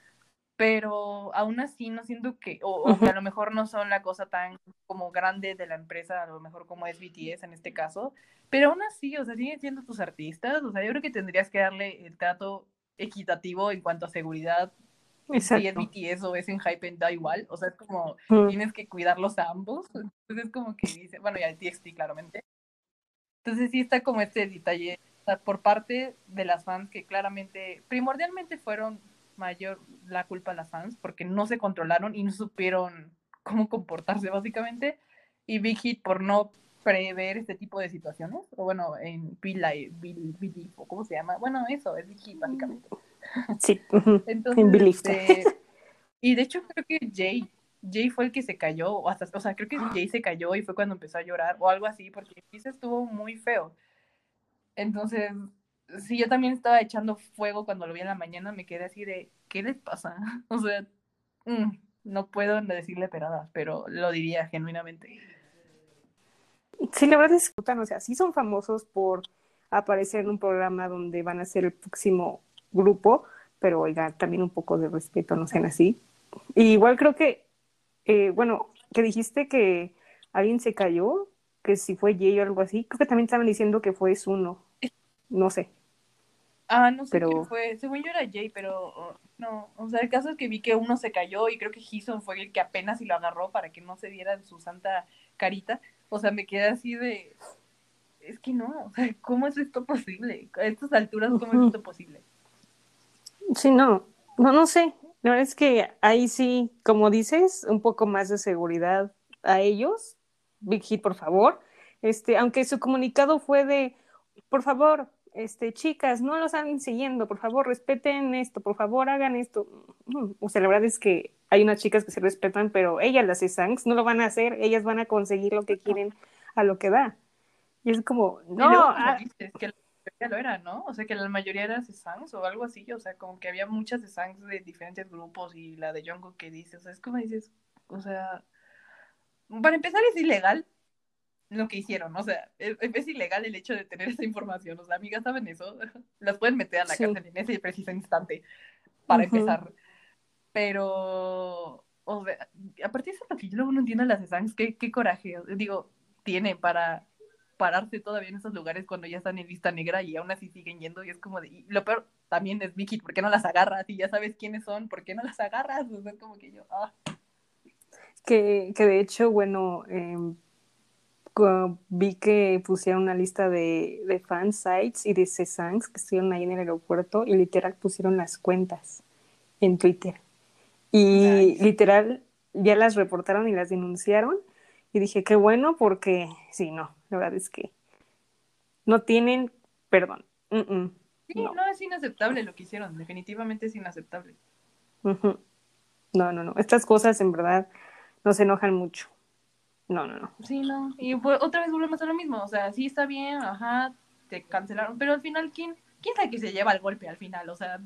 Pero aún así no siento que, o, o que a lo mejor no son la cosa tan como grande de la empresa, a lo mejor como es BTS en este caso, pero aún así, o sea, siguen siendo tus artistas, o sea, yo creo que tendrías que darle el trato equitativo en cuanto a seguridad si es Exacto. BTS o es en Hypen, da igual. O sea, es como Mm. tienes que cuidarlos a ambos. Entonces, es como que dice, bueno, ya el TXT, claramente. Entonces, sí está como este detalle o sea, por parte de las fans que claramente, primordialmente fueron mayor la culpa a las fans porque no se controlaron y no supieron cómo comportarse, básicamente. Y Big Hit por no prever este tipo de situaciones, o bueno, en Believe, Believe, o cómo se llama. Bueno, eso, es Big Hit, básicamente. Sí. Entonces, este, y de hecho creo que Jay, Jay fue el que se cayó, o hasta, o sea, creo que Jay se cayó y fue cuando empezó a llorar, o algo así, porque sí se estuvo muy feo. Entonces, sí, yo también estaba echando fuego cuando lo vi en la mañana, me quedé así de, ¿qué les pasa? O sea, mm, no puedo decirle peradas, pero lo diría genuinamente. Sí, la verdad es que, o sea, sí son famosos por aparecer en un programa donde van a ser el próximo grupo, pero oiga, también un poco de respeto, no sean así. Y igual creo que, eh, bueno, que dijiste que alguien se cayó, que si fue Jay o algo así, creo que también estaban diciendo que fue Zuno, no sé. Ah, no sé Pero- quién fue. Según yo era Jay, pero oh, no. O sea, el caso es que vi que uno se cayó y creo que Hison fue el que apenas y lo agarró para que no se viera en su santa carita. O sea, me quedé así de. Es que no, o sea, ¿cómo es esto posible? A estas alturas, ¿cómo es esto posible? Sí, no, no, no sé. La verdad es que ahí sí, como dices, un poco más de seguridad a ellos. Big Hit, por favor. Este, aunque su comunicado fue de, por favor, este, chicas, no los anden siguiendo, por favor, respeten esto, por favor, hagan esto. Mm, O sea, la verdad es que hay unas chicas que se respetan, pero ellas las Sangs no lo van a hacer, ellas van a conseguir lo que quieren a lo que da. Y es como, no, luego, como ah, dices, que la mayoría lo era, ¿no? O sea, que la mayoría era Sangs o algo así. O sea, como que había muchas Sangs de diferentes grupos y la de Jungkook que dice, o sea, es como dices, o sea, para empezar es ilegal lo que hicieron, o sea, es, es ilegal el hecho de tener esa información, o sea, amigas saben eso, las pueden meter a la Sí. cárcel en ese preciso instante, para Ujú. empezar, pero, o sea, aparte de eso, lo que yo luego no entiendo de las Sangs, qué, qué coraje, digo, tiene para pararse todavía en esos lugares cuando ya están en lista negra y aún así siguen yendo y es como de, y lo peor también es Vicky, ¿por qué no las agarras? Y ya sabes quiénes son, ¿por qué no las agarras? O sea, como que yo, ah, que, que de hecho, bueno, co- vi que pusieron una lista de, de fan sites y de Cesangs que estuvieron ahí en el aeropuerto y literal pusieron las cuentas en Twitter. Y literal ya las reportaron y las denunciaron. Y dije, qué bueno, porque sí, no, la verdad es que no tienen perdón. Mm, mm, sí, no. no, es inaceptable lo que hicieron, definitivamente es inaceptable. No, no, no. Estas cosas en verdad nos enojan mucho. No, no, no. Sí, no. Y pues, otra vez volvemos a lo mismo. O sea, sí está bien, ajá, te cancelaron. Pero al final, ¿quién, quién sabe que se lleva el golpe al final? O sea,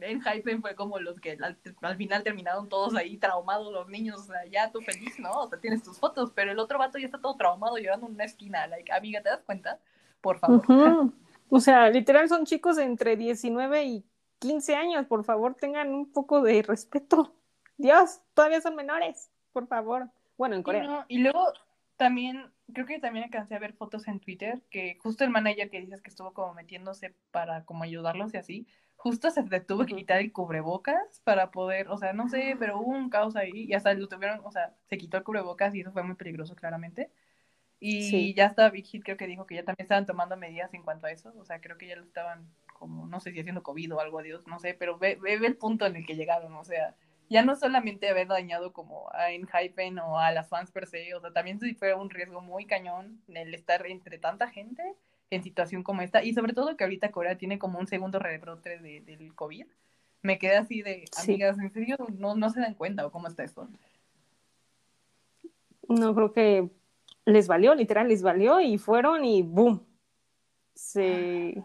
en Hypen fue como los que al, al final terminaron todos ahí traumados los niños. O sea, ya tú feliz, ¿no? O sea, tienes tus fotos, pero el otro vato ya está todo traumado llorando en una esquina. Like, amiga, ¿te das cuenta? Por favor. Ujú. O sea, literal son chicos de entre 19 y 15 años. Por favor, tengan un poco de respeto. Dios, todavía son menores. Por favor. Bueno, en Corea. ¿no? Y luego también, creo que también alcancé a ver fotos en Twitter que justo el manager que dices que estuvo como metiéndose para como ayudarlos y así, justo se le tuvo que quitar el cubrebocas para poder, o sea, no sé, pero hubo un caos ahí y hasta lo tuvieron, o sea, se quitó el cubrebocas y eso fue muy peligroso claramente. Y Sí. ya hasta Big Hit creo que dijo que ya también estaban tomando medidas en cuanto a eso, o sea, creo que ya lo estaban como, no sé si haciendo COVID o algo, Dios, no sé, pero ve, ve, ve el punto en el que llegaron, o sea, ya no solamente haber dañado como a Enhypen o a las fans per se, o sea, también sí fue un riesgo muy cañón el estar entre tanta gente en situación como esta, y sobre todo que ahorita Corea tiene como un segundo rebrote de, del COVID. Me quedé así de, Sí. amigas, ¿en serio no, no se dan cuenta o cómo está esto? No creo que les valió, literal, les valió y fueron y boom. Se.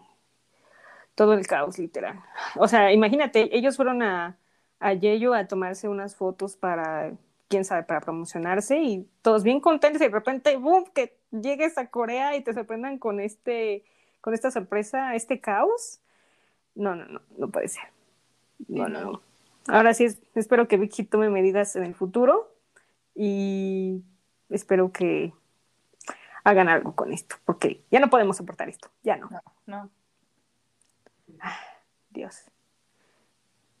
Todo el caos, literal. O sea, imagínate, ellos fueron a, a Yeyo a tomarse unas fotos para, quién sabe, para promocionarse y todos bien contentos y de repente, boom, que llegues a Corea y te sorprendan con este, con esta sorpresa, este caos. No, no, no, no puede ser. No, no, no. Ahora sí, es- espero que Vicky tome medidas en el futuro y espero que hagan algo con esto, porque ya no podemos soportar esto, ya no, No. Dios.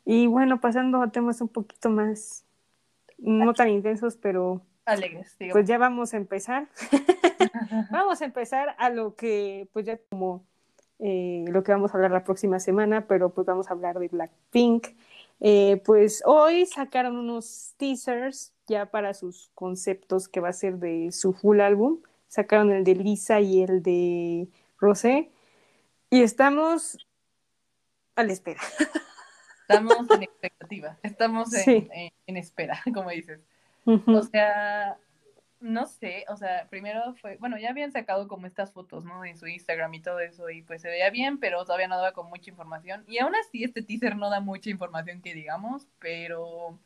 Y bueno, pasando a temas un poquito más, no tan intensos, pero Alegres, pues ya vamos a empezar. vamos a empezar a lo que, pues ya como eh, lo que vamos a hablar la próxima semana, pero pues vamos a hablar de Blackpink. Eh, pues hoy sacaron unos teasers ya para sus conceptos que va a ser de su full álbum. Sacaron el de Lisa y el de Rosé. Y estamos a la espera. Estamos en expectativa, estamos en, Sí. en- en espera, como dices. O sea, no sé, o sea, primero fue, bueno, ya habían sacado como estas fotos, ¿no? En su Instagram y todo eso, y pues se veía bien, pero todavía no daba con mucha información. Y aún así, este teaser no da mucha información que digamos, pero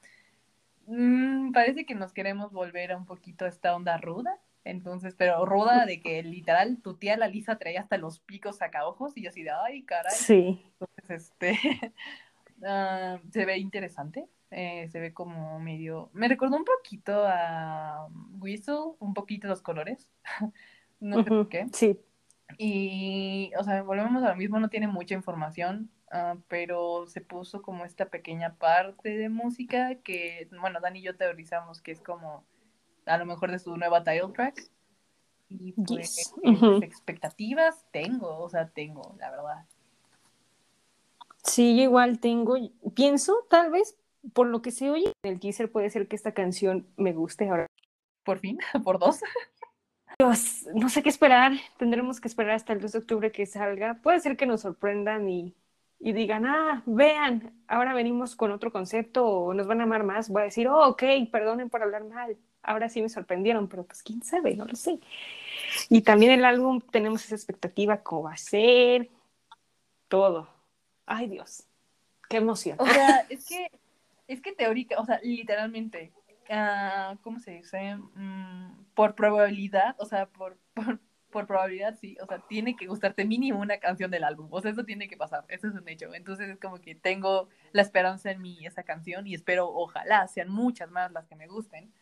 mm, parece que nos queremos volver a un poquito a esta onda ruda. Entonces, pero ruda de que literal tu tía la Lisa traía hasta los picos sacaojos y yo así de, ay, caray. Sí. Entonces, este, ah, se ve interesante. Eh, se ve como medio. Me recordó un poquito a Whistle, un poquito los colores. no sé por qué. Sí. Y, o sea, volvemos a lo mismo, no tiene mucha información, ah, pero se puso como esta pequeña parte de música que, bueno, Dani y yo teorizamos que es como a lo mejor de su nueva title track. Y pues, Yes. eh, expectativas tengo, o sea, tengo, la verdad. Sí, igual tengo, pienso tal vez por lo que se oye en el teaser puede ser que esta canción me guste ahora. Por fin, por dos. Dios, no sé qué esperar, tendremos que esperar hasta el 2 de octubre que salga. Puede ser que nos sorprendan y, y digan, ah, vean, ahora venimos con otro concepto o nos van a amar más. Voy a decir, oh, ok, perdonen por hablar mal. Ahora sí me sorprendieron, pero pues quién sabe, no lo sé. Y también el álbum tenemos esa expectativa, cómo va a ser, todo. Ay, Dios, qué emoción. O sea, es que, es que teórica, o sea, literalmente, ah, ¿cómo se dice? Mm, por probabilidad, o sea, por, por, por probabilidad, sí, o sea, tiene que gustarte mínimo una canción del álbum, o sea, eso tiene que pasar, eso es un hecho. Entonces es como que tengo la esperanza en mí, esa canción, y espero, ojalá, sean muchas más las que me gusten,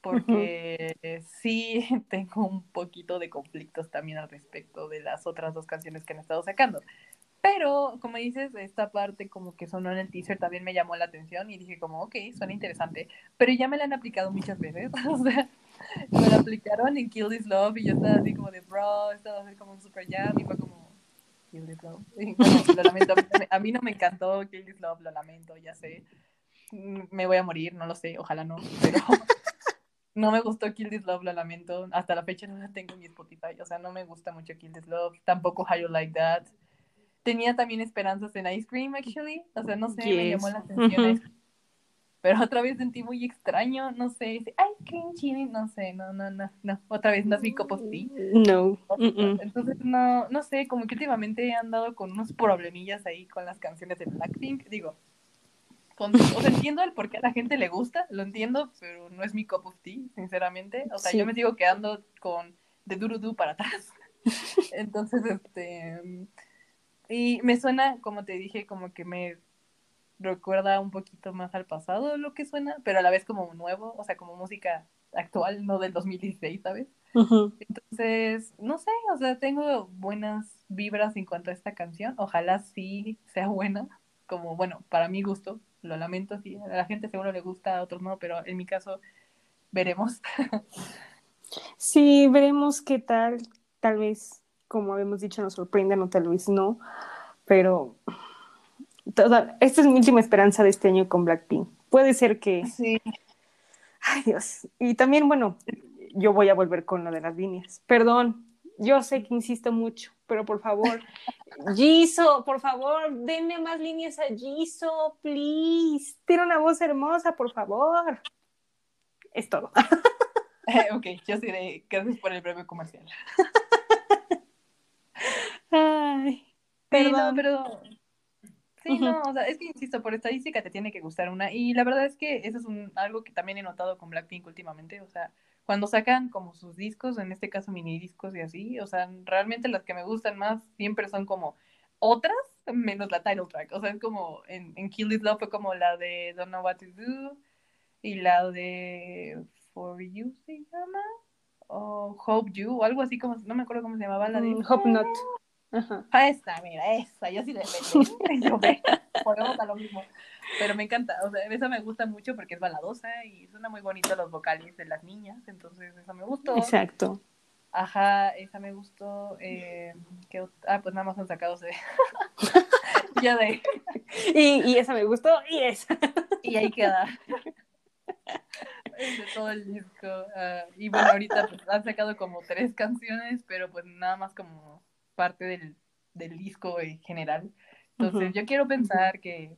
porque sí tengo un poquito de conflictos también al respecto de las otras dos canciones que han estado sacando. Pero, como dices, esta parte como que sonó en el teaser también me llamó la atención y dije como, ok, suena interesante, pero ya me la han aplicado muchas veces, o sea, me la aplicaron en Kill This Love y yo estaba así como de, bro, esto va a ser como un super jam y fue como, Kill This Love. Y bueno, lo lamento, a mí, a mí no me encantó Kill This Love, lo lamento, ya sé, Mm, me voy a morir, no lo sé, ojalá no, pero no me gustó Kill This Love, lo lamento, hasta la fecha no la tengo en mi Spotify, o sea, no me gusta mucho Kill This Love, tampoco How You Like That tenía también esperanzas en Ice Cream, actually. O sea, no sé, me Yes. llamó la atención. Ujú. Ice Cream. Pero otra vez sentí muy extraño, no sé, ese Ice Cream Chili, no sé, no, no, no, no. Otra vez no es mi cup of tea. No. Entonces, no, no sé, como que últimamente he andado con unos problemillas ahí con las canciones de Blackpink. Digo, con, o sea, entiendo el por qué a la gente le gusta, lo entiendo, pero no es mi cup of tea, sinceramente. O sea, Sí. yo me sigo quedando con de Durudu para atrás. Entonces, este. Y me suena, como te dije, como que me recuerda un poquito más al pasado lo que suena, pero a la vez como nuevo, o sea, como música actual, no del 2016, ¿sabes? Entonces, no sé, o sea, tengo buenas vibras en cuanto a esta canción. Ojalá sí sea buena, como, bueno, para mi gusto, lo lamento, sí, a la gente seguro le gusta, a otros no, pero en mi caso, veremos. Sí, veremos qué tal. Tal vez, como habíamos dicho, nos sorprendan o tal vez no. Pero toda- esta es mi última esperanza de este año con Blackpink. Puede ser que. Sí. Ay, Dios. Y también, bueno, yo voy a volver con lo de las líneas. Perdón, yo sé que insisto mucho, pero por favor, Jisoo, por favor, denme más líneas a Jisoo, please. Tiene una voz hermosa, por favor. Es todo. Eh, ok, yo sí gracias por el breve comercial. Ay, Sí, no, perdón. pero. Sí, no, o sea, es que insisto, por estadística te tiene que gustar una. Y la verdad es que eso es un, algo que también he notado con Blackpink últimamente. O sea, cuando sacan como sus discos, en este caso mini discos y así, o sea, realmente las que me gustan más siempre son como otras, menos la title track. O sea, es como en, en Kill This Love fue como la de Don't Know What to Do y la de For You se llama. O Hope You, o algo así como, no me acuerdo cómo se llamaba la de Mm, Hope not. Ajá. Ah, esta, mira, esa, yo sí le. Yo ve, Volvemos a lo mismo. Pero me encanta, o sea, esa me gusta mucho porque es baladosa y suena muy bonito los vocales de las niñas, entonces esa me gustó. Exacto. Ajá, esa me gustó. Eh, ¿qué ot- ah, pues nada más han sacado de. ya de. Y, y esa me gustó y esa. Y ahí queda. De todo el disco. ah, y bueno, ahorita pues, han sacado como tres canciones, pero pues nada más como parte del, del disco en general. Entonces Ujú. yo quiero pensar que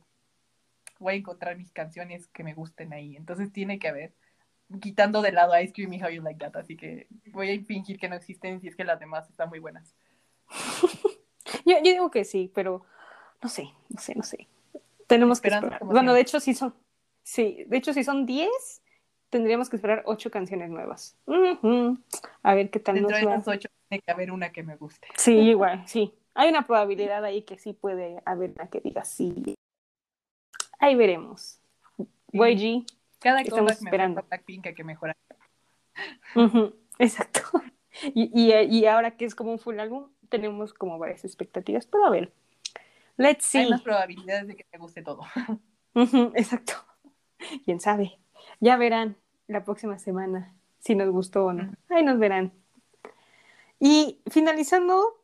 voy a encontrar mis canciones que me gusten ahí. Entonces tiene que haber, quitando de lado Ice Cream y How You Like That. Así que voy a fingir que no existen si es que las demás están muy buenas. Yo, yo digo que sí, pero no sé, no sé, no sé. Tenemos que esperar. Bueno, de hecho, sí son. Sí, de hecho, si son 10, tendríamos que esperar 8 canciones nuevas. Ujú. A ver qué tal Dentro nos de va. esas ocho tiene que haber una que me guste. Sí, igual, sí. Hay una probabilidad ahí que sí puede haber una que diga sí. Ahí veremos. YG. Cada Estamos comeback me esperando. falta Blackpink que mejora. Exacto. Y, y, y ahora que es como un full álbum, tenemos como varias expectativas, pero a ver. Let's Hay see. más probabilidades de que me guste todo. Exacto. Quién sabe. Ya verán la próxima semana si nos gustó o no. Ahí nos verán. Y finalizando,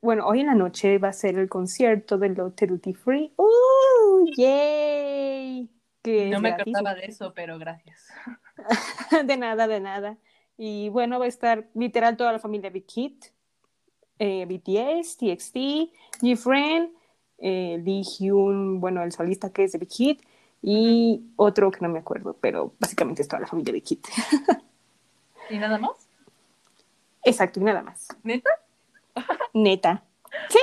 bueno, hoy en la noche va a ser el concierto del Lotte Duty Free. ¡Uh! ¡Yay! Que No me gratis. acordaba de eso, pero gracias. De nada, de nada. Y bueno, va a estar literal toda la familia Big Hit, eh, BTS, TXT, GFriend, eh, Lee Hyun, bueno, el solista que es de Big Hit, y otro que no me acuerdo, pero básicamente es toda la familia Big Hit. ¿Y nada más? Exacto, y nada más. ¿Neta? Neta. Sí.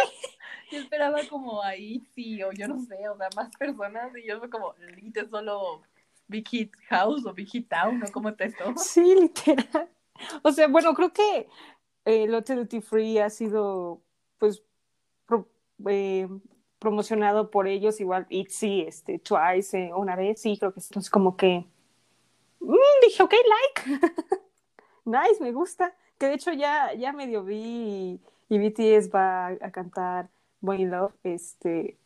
Yo esperaba como ahí, sí, o yo no sé, o sea, más personas, y yo fue como, lite solo Big Hit House o Big Hit Town, ¿o cómo está esto? Sí, literal. O sea, bueno, creo que eh, Lotte Duty Free ha sido, pues, pro- eh, promocionado por ellos, igual ITZY, este, Twice, eh, una vez, sí, creo que sí. Entonces, como que mm, dije, ok, like. nice, me gusta. Que de hecho ya, ya medio vi y, y BTS va a, a cantar Boy in Love, este,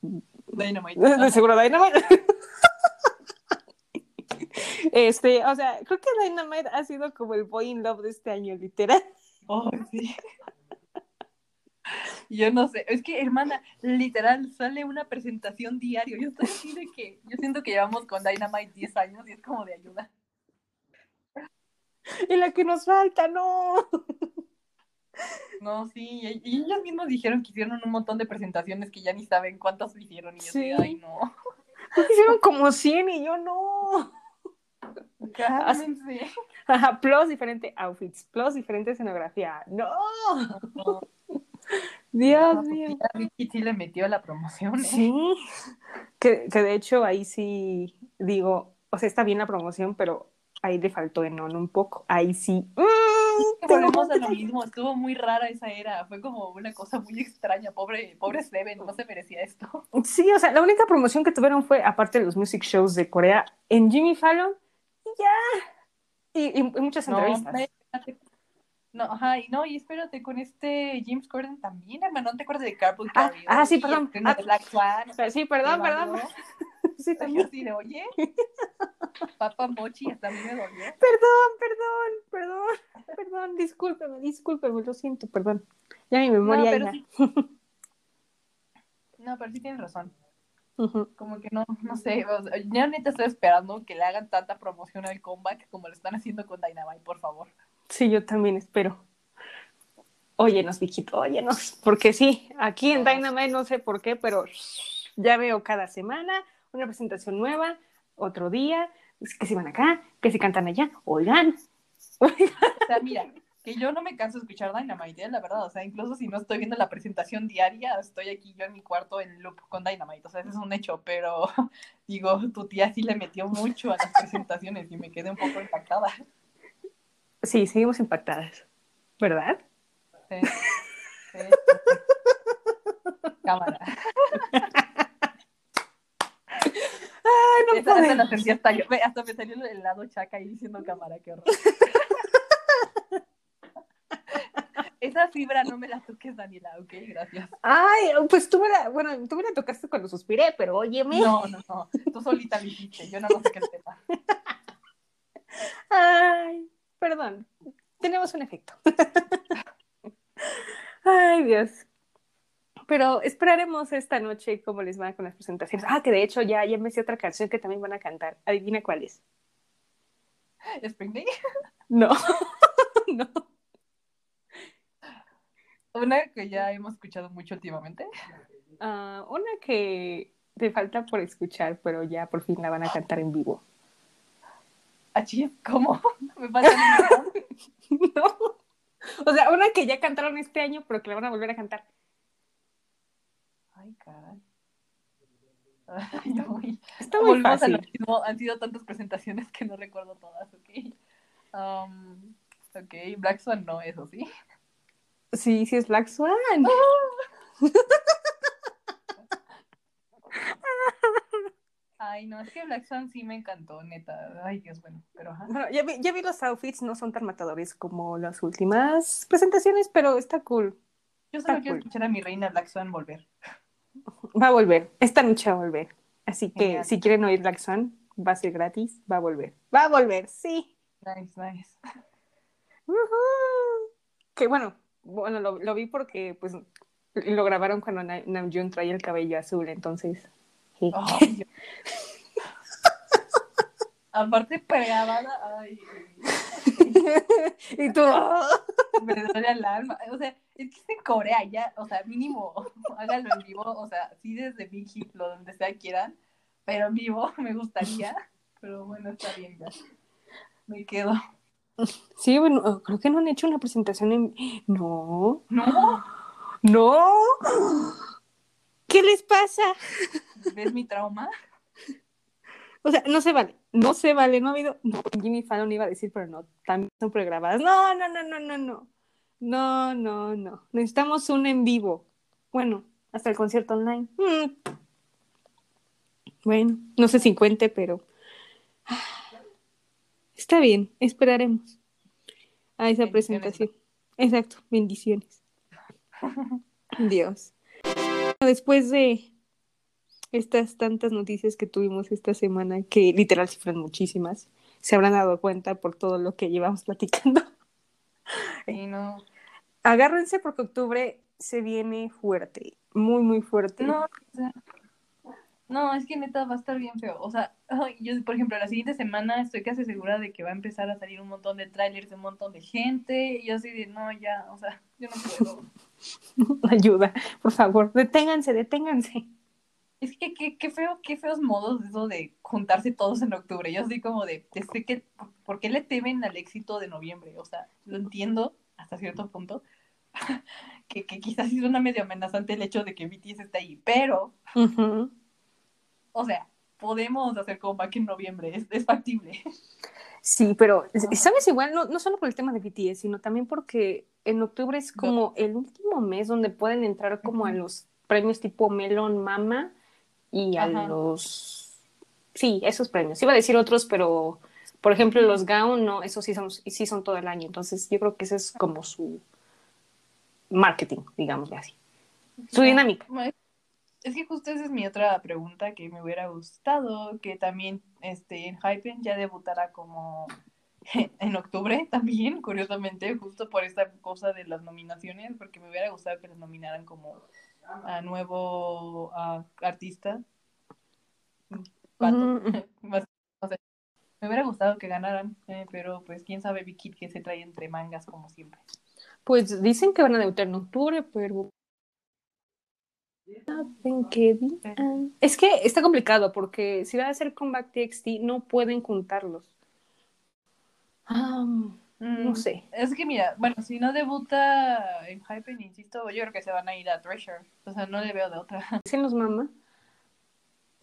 Dynamite. de seguro Dynamite. Este, o sea, creo que Dynamite ha sido como el boy in love de este año, literal. Oh, sí. Yo no sé, es que hermana, literal, sale una presentación diario. Yo estoy así de que, yo siento que llevamos con Dynamite 10 años y es como de ayuda. Y la que nos falta, no. No, sí, y, y ellos mismos dijeron que hicieron un montón de presentaciones que ya ni saben cuántas hicieron y yo Sí. ay no. Hicieron como 100 y yo no. Cálmense. Ajá, plus diferente outfits, plus diferente escenografía. No. No, Dios no, pues mío. Vicky sí le metió la promoción, ¿eh? Sí. Que, que de hecho ahí sí digo, o sea, está bien la promoción, pero ahí le faltó en un poco. Ahí sí. mm, Volvemos a lo mismo, estuvo muy rara esa era, fue como una cosa muy extraña, pobre, pobre Seven, no se merecía esto. Sí, o sea, la única promoción que tuvieron fue, aparte de los music shows de Corea, en Jimmy Fallon, y ya. Y, y- y muchas No, entrevistas. espérate. no, ajá, y no, y espérate, con este James Corden también, hermano, ¿no te acuerdas de Carpool Ah, Karaoke? ah, sí, perdón. Ah, Black Swan, Sí, perdón, ¿qué perdón. Sí, también. así de, oye, Papa Mochi, hasta a mí me dolió. Perdón, perdón, perdón, perdón, discúlpeme, discúlpeme, lo siento, perdón. Ya mi No, memoria pero ya. sí. No, pero sí tienes razón. Como que no, no sé, o sea, yo neta estoy esperando que le hagan tanta promoción al comeback como lo están haciendo con Dynamite, por favor. Sí, yo también espero. Óyenos, Viquito, óyenos. Porque sí, aquí en Dynamite no sé por qué, pero ya veo cada semana una presentación nueva, otro día, que si van acá, que si cantan allá. Oigan, O sea, mira, que yo no me canso de escuchar Dynamite, ¿eh? la verdad. O sea, incluso si no estoy viendo la presentación diaria, estoy aquí yo en mi cuarto en loop con Dynamite. O sea, ese es un hecho, pero digo, tu tía sí le metió mucho a las presentaciones y me quedé un poco impactada. Sí, seguimos impactadas, ¿verdad? Sí, sí. Cámara. No Esa, sentí hasta yo. Ve, Hasta me salió el lado chaca ahí diciendo cámara, qué horror. Esa fibra no me la toques, Daniela, ok, gracias. Ay, pues tú me la, bueno, tú me la tocaste cuando suspiré, pero óyeme. No, no, no. Tú solita lo hiciste, yo no sé qué tema. Ay, perdón. Tenemos un efecto. Ay, Dios. Pero esperaremos esta noche cómo les va con las presentaciones. Ah, que de hecho ya, ya me sé otra canción que también van a cantar. Adivina cuál es. ¿Spring Day? No. no. Una que ya hemos escuchado mucho últimamente. Ah, una que te falta por escuchar, pero ya por fin la van a cantar en vivo. Achí, ¿cómo? Me pasa. No. O sea, una que ya cantaron este año, pero que la van a volver a cantar. Ay, caray. Está muy fácil. mismo. Han sido tantas presentaciones que no recuerdo todas, ok. Um, ok, Black Swan no, eso sí. Sí, sí es Black Swan. Ay, no, es que Black Swan sí me encantó, neta. Ay, Dios, bueno, pero ajá. Bueno, ya vi, ya vi los outfits, no son tan matadores como las últimas presentaciones, pero está cool. Yo solo Está quiero cool. escuchar a mi reina Black Swan volver. Va a volver. Esta noche va a volver. Así que Genial. si quieren oír Black Swan, va a ser gratis. Va a volver. Va a volver, sí. Nice, nice. Ujú. Que bueno, bueno, lo, lo vi porque pues lo grabaron cuando Na- Namjoon traía el cabello azul, entonces. sí. Aparte pegada, ay, y tú. me duele el alma. O sea, es que es en Corea ya, o sea, mínimo, háganlo en vivo, o sea, sí desde Big Hit, lo donde sea quieran, pero en vivo me gustaría, pero bueno, está bien ya. Me quedo. Sí, bueno, creo que no han hecho una presentación en. No. No, No. ¿Qué les pasa? ¿ves mi trauma? O sea, no se vale, no se vale, no ha habido, no, Jimmy Fallon iba a decir, pero no, también son pregrabadas. No, no, no, no, no, no, no, no, no, necesitamos un en vivo. Bueno, hasta el concierto online. Mm. Bueno, no sé si cuente, pero está bien, esperaremos a esa presentación. Exacto, bendiciones. Dios. Después de estas tantas noticias que tuvimos esta semana, que literal fueron muchísimas, se habrán dado cuenta por todo lo que llevamos platicando. Y no, Agárrense porque octubre se viene fuerte, muy, muy fuerte. no, o sea, no, es que neta va a estar bien feo. O sea, yo, por ejemplo, la siguiente semana estoy casi segura de que va a empezar a salir un montón de trailers de un montón de gente. Y yo así de, no, ya, o sea, yo no puedo. Ayuda, por favor, deténganse, deténganse. Es que qué, qué feo, qué feos modos eso de juntarse todos en octubre. Yo así como de, que, ¿por qué le temen al éxito de noviembre? O sea, lo entiendo hasta cierto punto. que, que quizás sí suena medio amenazante el hecho de que BTS está ahí, pero, o sea, podemos hacer comeback en noviembre, es, es factible. Sí, pero, ¿sabes? Igual, no, no solo por el tema de BTS, sino también porque en octubre es como el último mes donde pueden entrar como a los premios tipo Melon Mama y a Ajá. los... Sí, esos premios. Iba a decir otros, pero, por ejemplo, los Gaon, no, esos sí son, sí son todo el año. Entonces, yo creo que ese es como su marketing, digámosle así. Su dinámica. Es que justo esa es mi otra pregunta que me hubiera gustado, que también este, en Hypen ya debutara como en octubre también, curiosamente, justo por esta cosa de las nominaciones, porque me hubiera gustado que los nominaran como a nuevo a artista. Pato. Me hubiera gustado que ganaran, eh, pero pues quién sabe Big Hit que se trae entre mangas como siempre. Pues dicen que van a debutar en octubre, pero... Saben que digan. Es que está complicado porque si van a hacer comeback TXT no pueden juntarlos. Mm, No sé. Es que mira, bueno, si no debuta en Hypen, insisto, yo creo que se van a ir a Treasure. O sea, no le veo de otra. Se nos mama.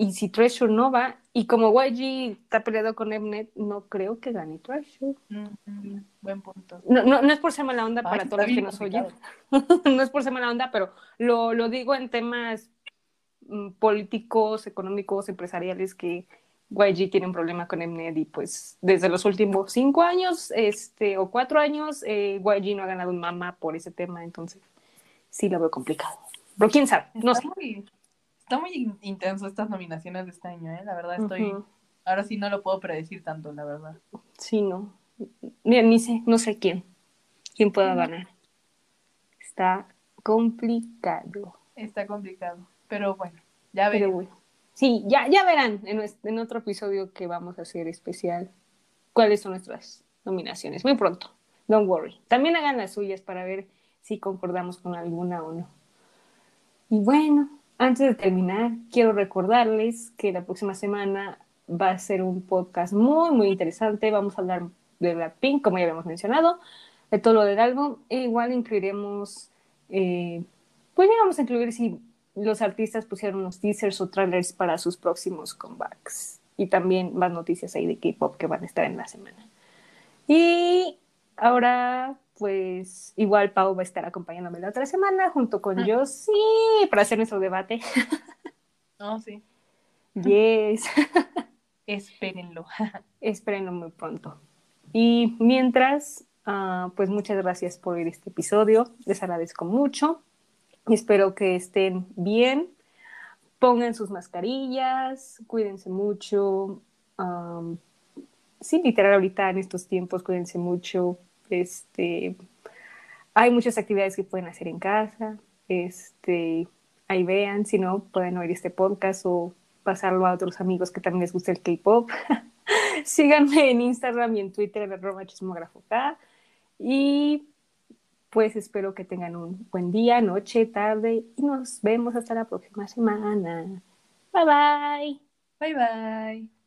Y si Treasure no va, y como YG está peleado con Mnet, no creo que gane Treasure. Mm, buen punto. No, no, no es por ser mala onda Ay, para todos los que nos oyen. no es por ser mala onda, pero lo, lo digo en temas mm, políticos, económicos, empresariales, que YG tiene un problema con Mnet y pues desde los últimos cinco años este, o cuatro años, eh, YG no ha ganado un mama por ese tema, entonces sí lo veo complicado. Pero quién sabe, no está sé. muy, está muy in- intenso estas nominaciones de este año, ¿eh? La verdad estoy... Ahora sí no lo puedo predecir tanto, la verdad. Sí, no. Mira, ni sé, no sé quién. ¿Quién pueda ganar? Está complicado. Está complicado. Pero bueno, ya veremos. bueno. Sí, ya, ya verán en, en otro episodio que vamos a hacer especial cuáles son nuestras nominaciones. Muy pronto. Don't worry. También hagan las suyas para ver si concordamos con alguna o no. Y bueno, antes de terminar, quiero recordarles que la próxima semana va a ser un podcast muy, muy interesante. Vamos a hablar de Blackpink, como ya habíamos mencionado, de todo lo del álbum. E igual incluiremos, eh, pues ya vamos a incluir si los artistas pusieron unos teasers o trailers para sus próximos comebacks. Y también más noticias ahí de K-pop que van a estar en la semana. Y ahora, pues igual Pau va a estar acompañándome la otra semana junto con Ah. Josie para hacer nuestro debate. No, sí. Yes. Espérenlo. Espérenlo muy pronto. Y mientras, ah, pues muchas gracias por oír este episodio. Les agradezco mucho. Y espero que estén bien. Pongan sus mascarillas, cuídense mucho. am, sí, literal, ahorita en estos tiempos, cuídense mucho. Este, hay muchas actividades que pueden hacer en casa. Este, ahí vean, si no, pueden oír este podcast o pasarlo a otros amigos que también les gusta el K-pop. Síganme en Instagram y en Twitter, arroba chismógrafo K. Y pues espero que tengan un buen día, noche, tarde y nos vemos hasta la próxima semana. Bye bye. Bye bye.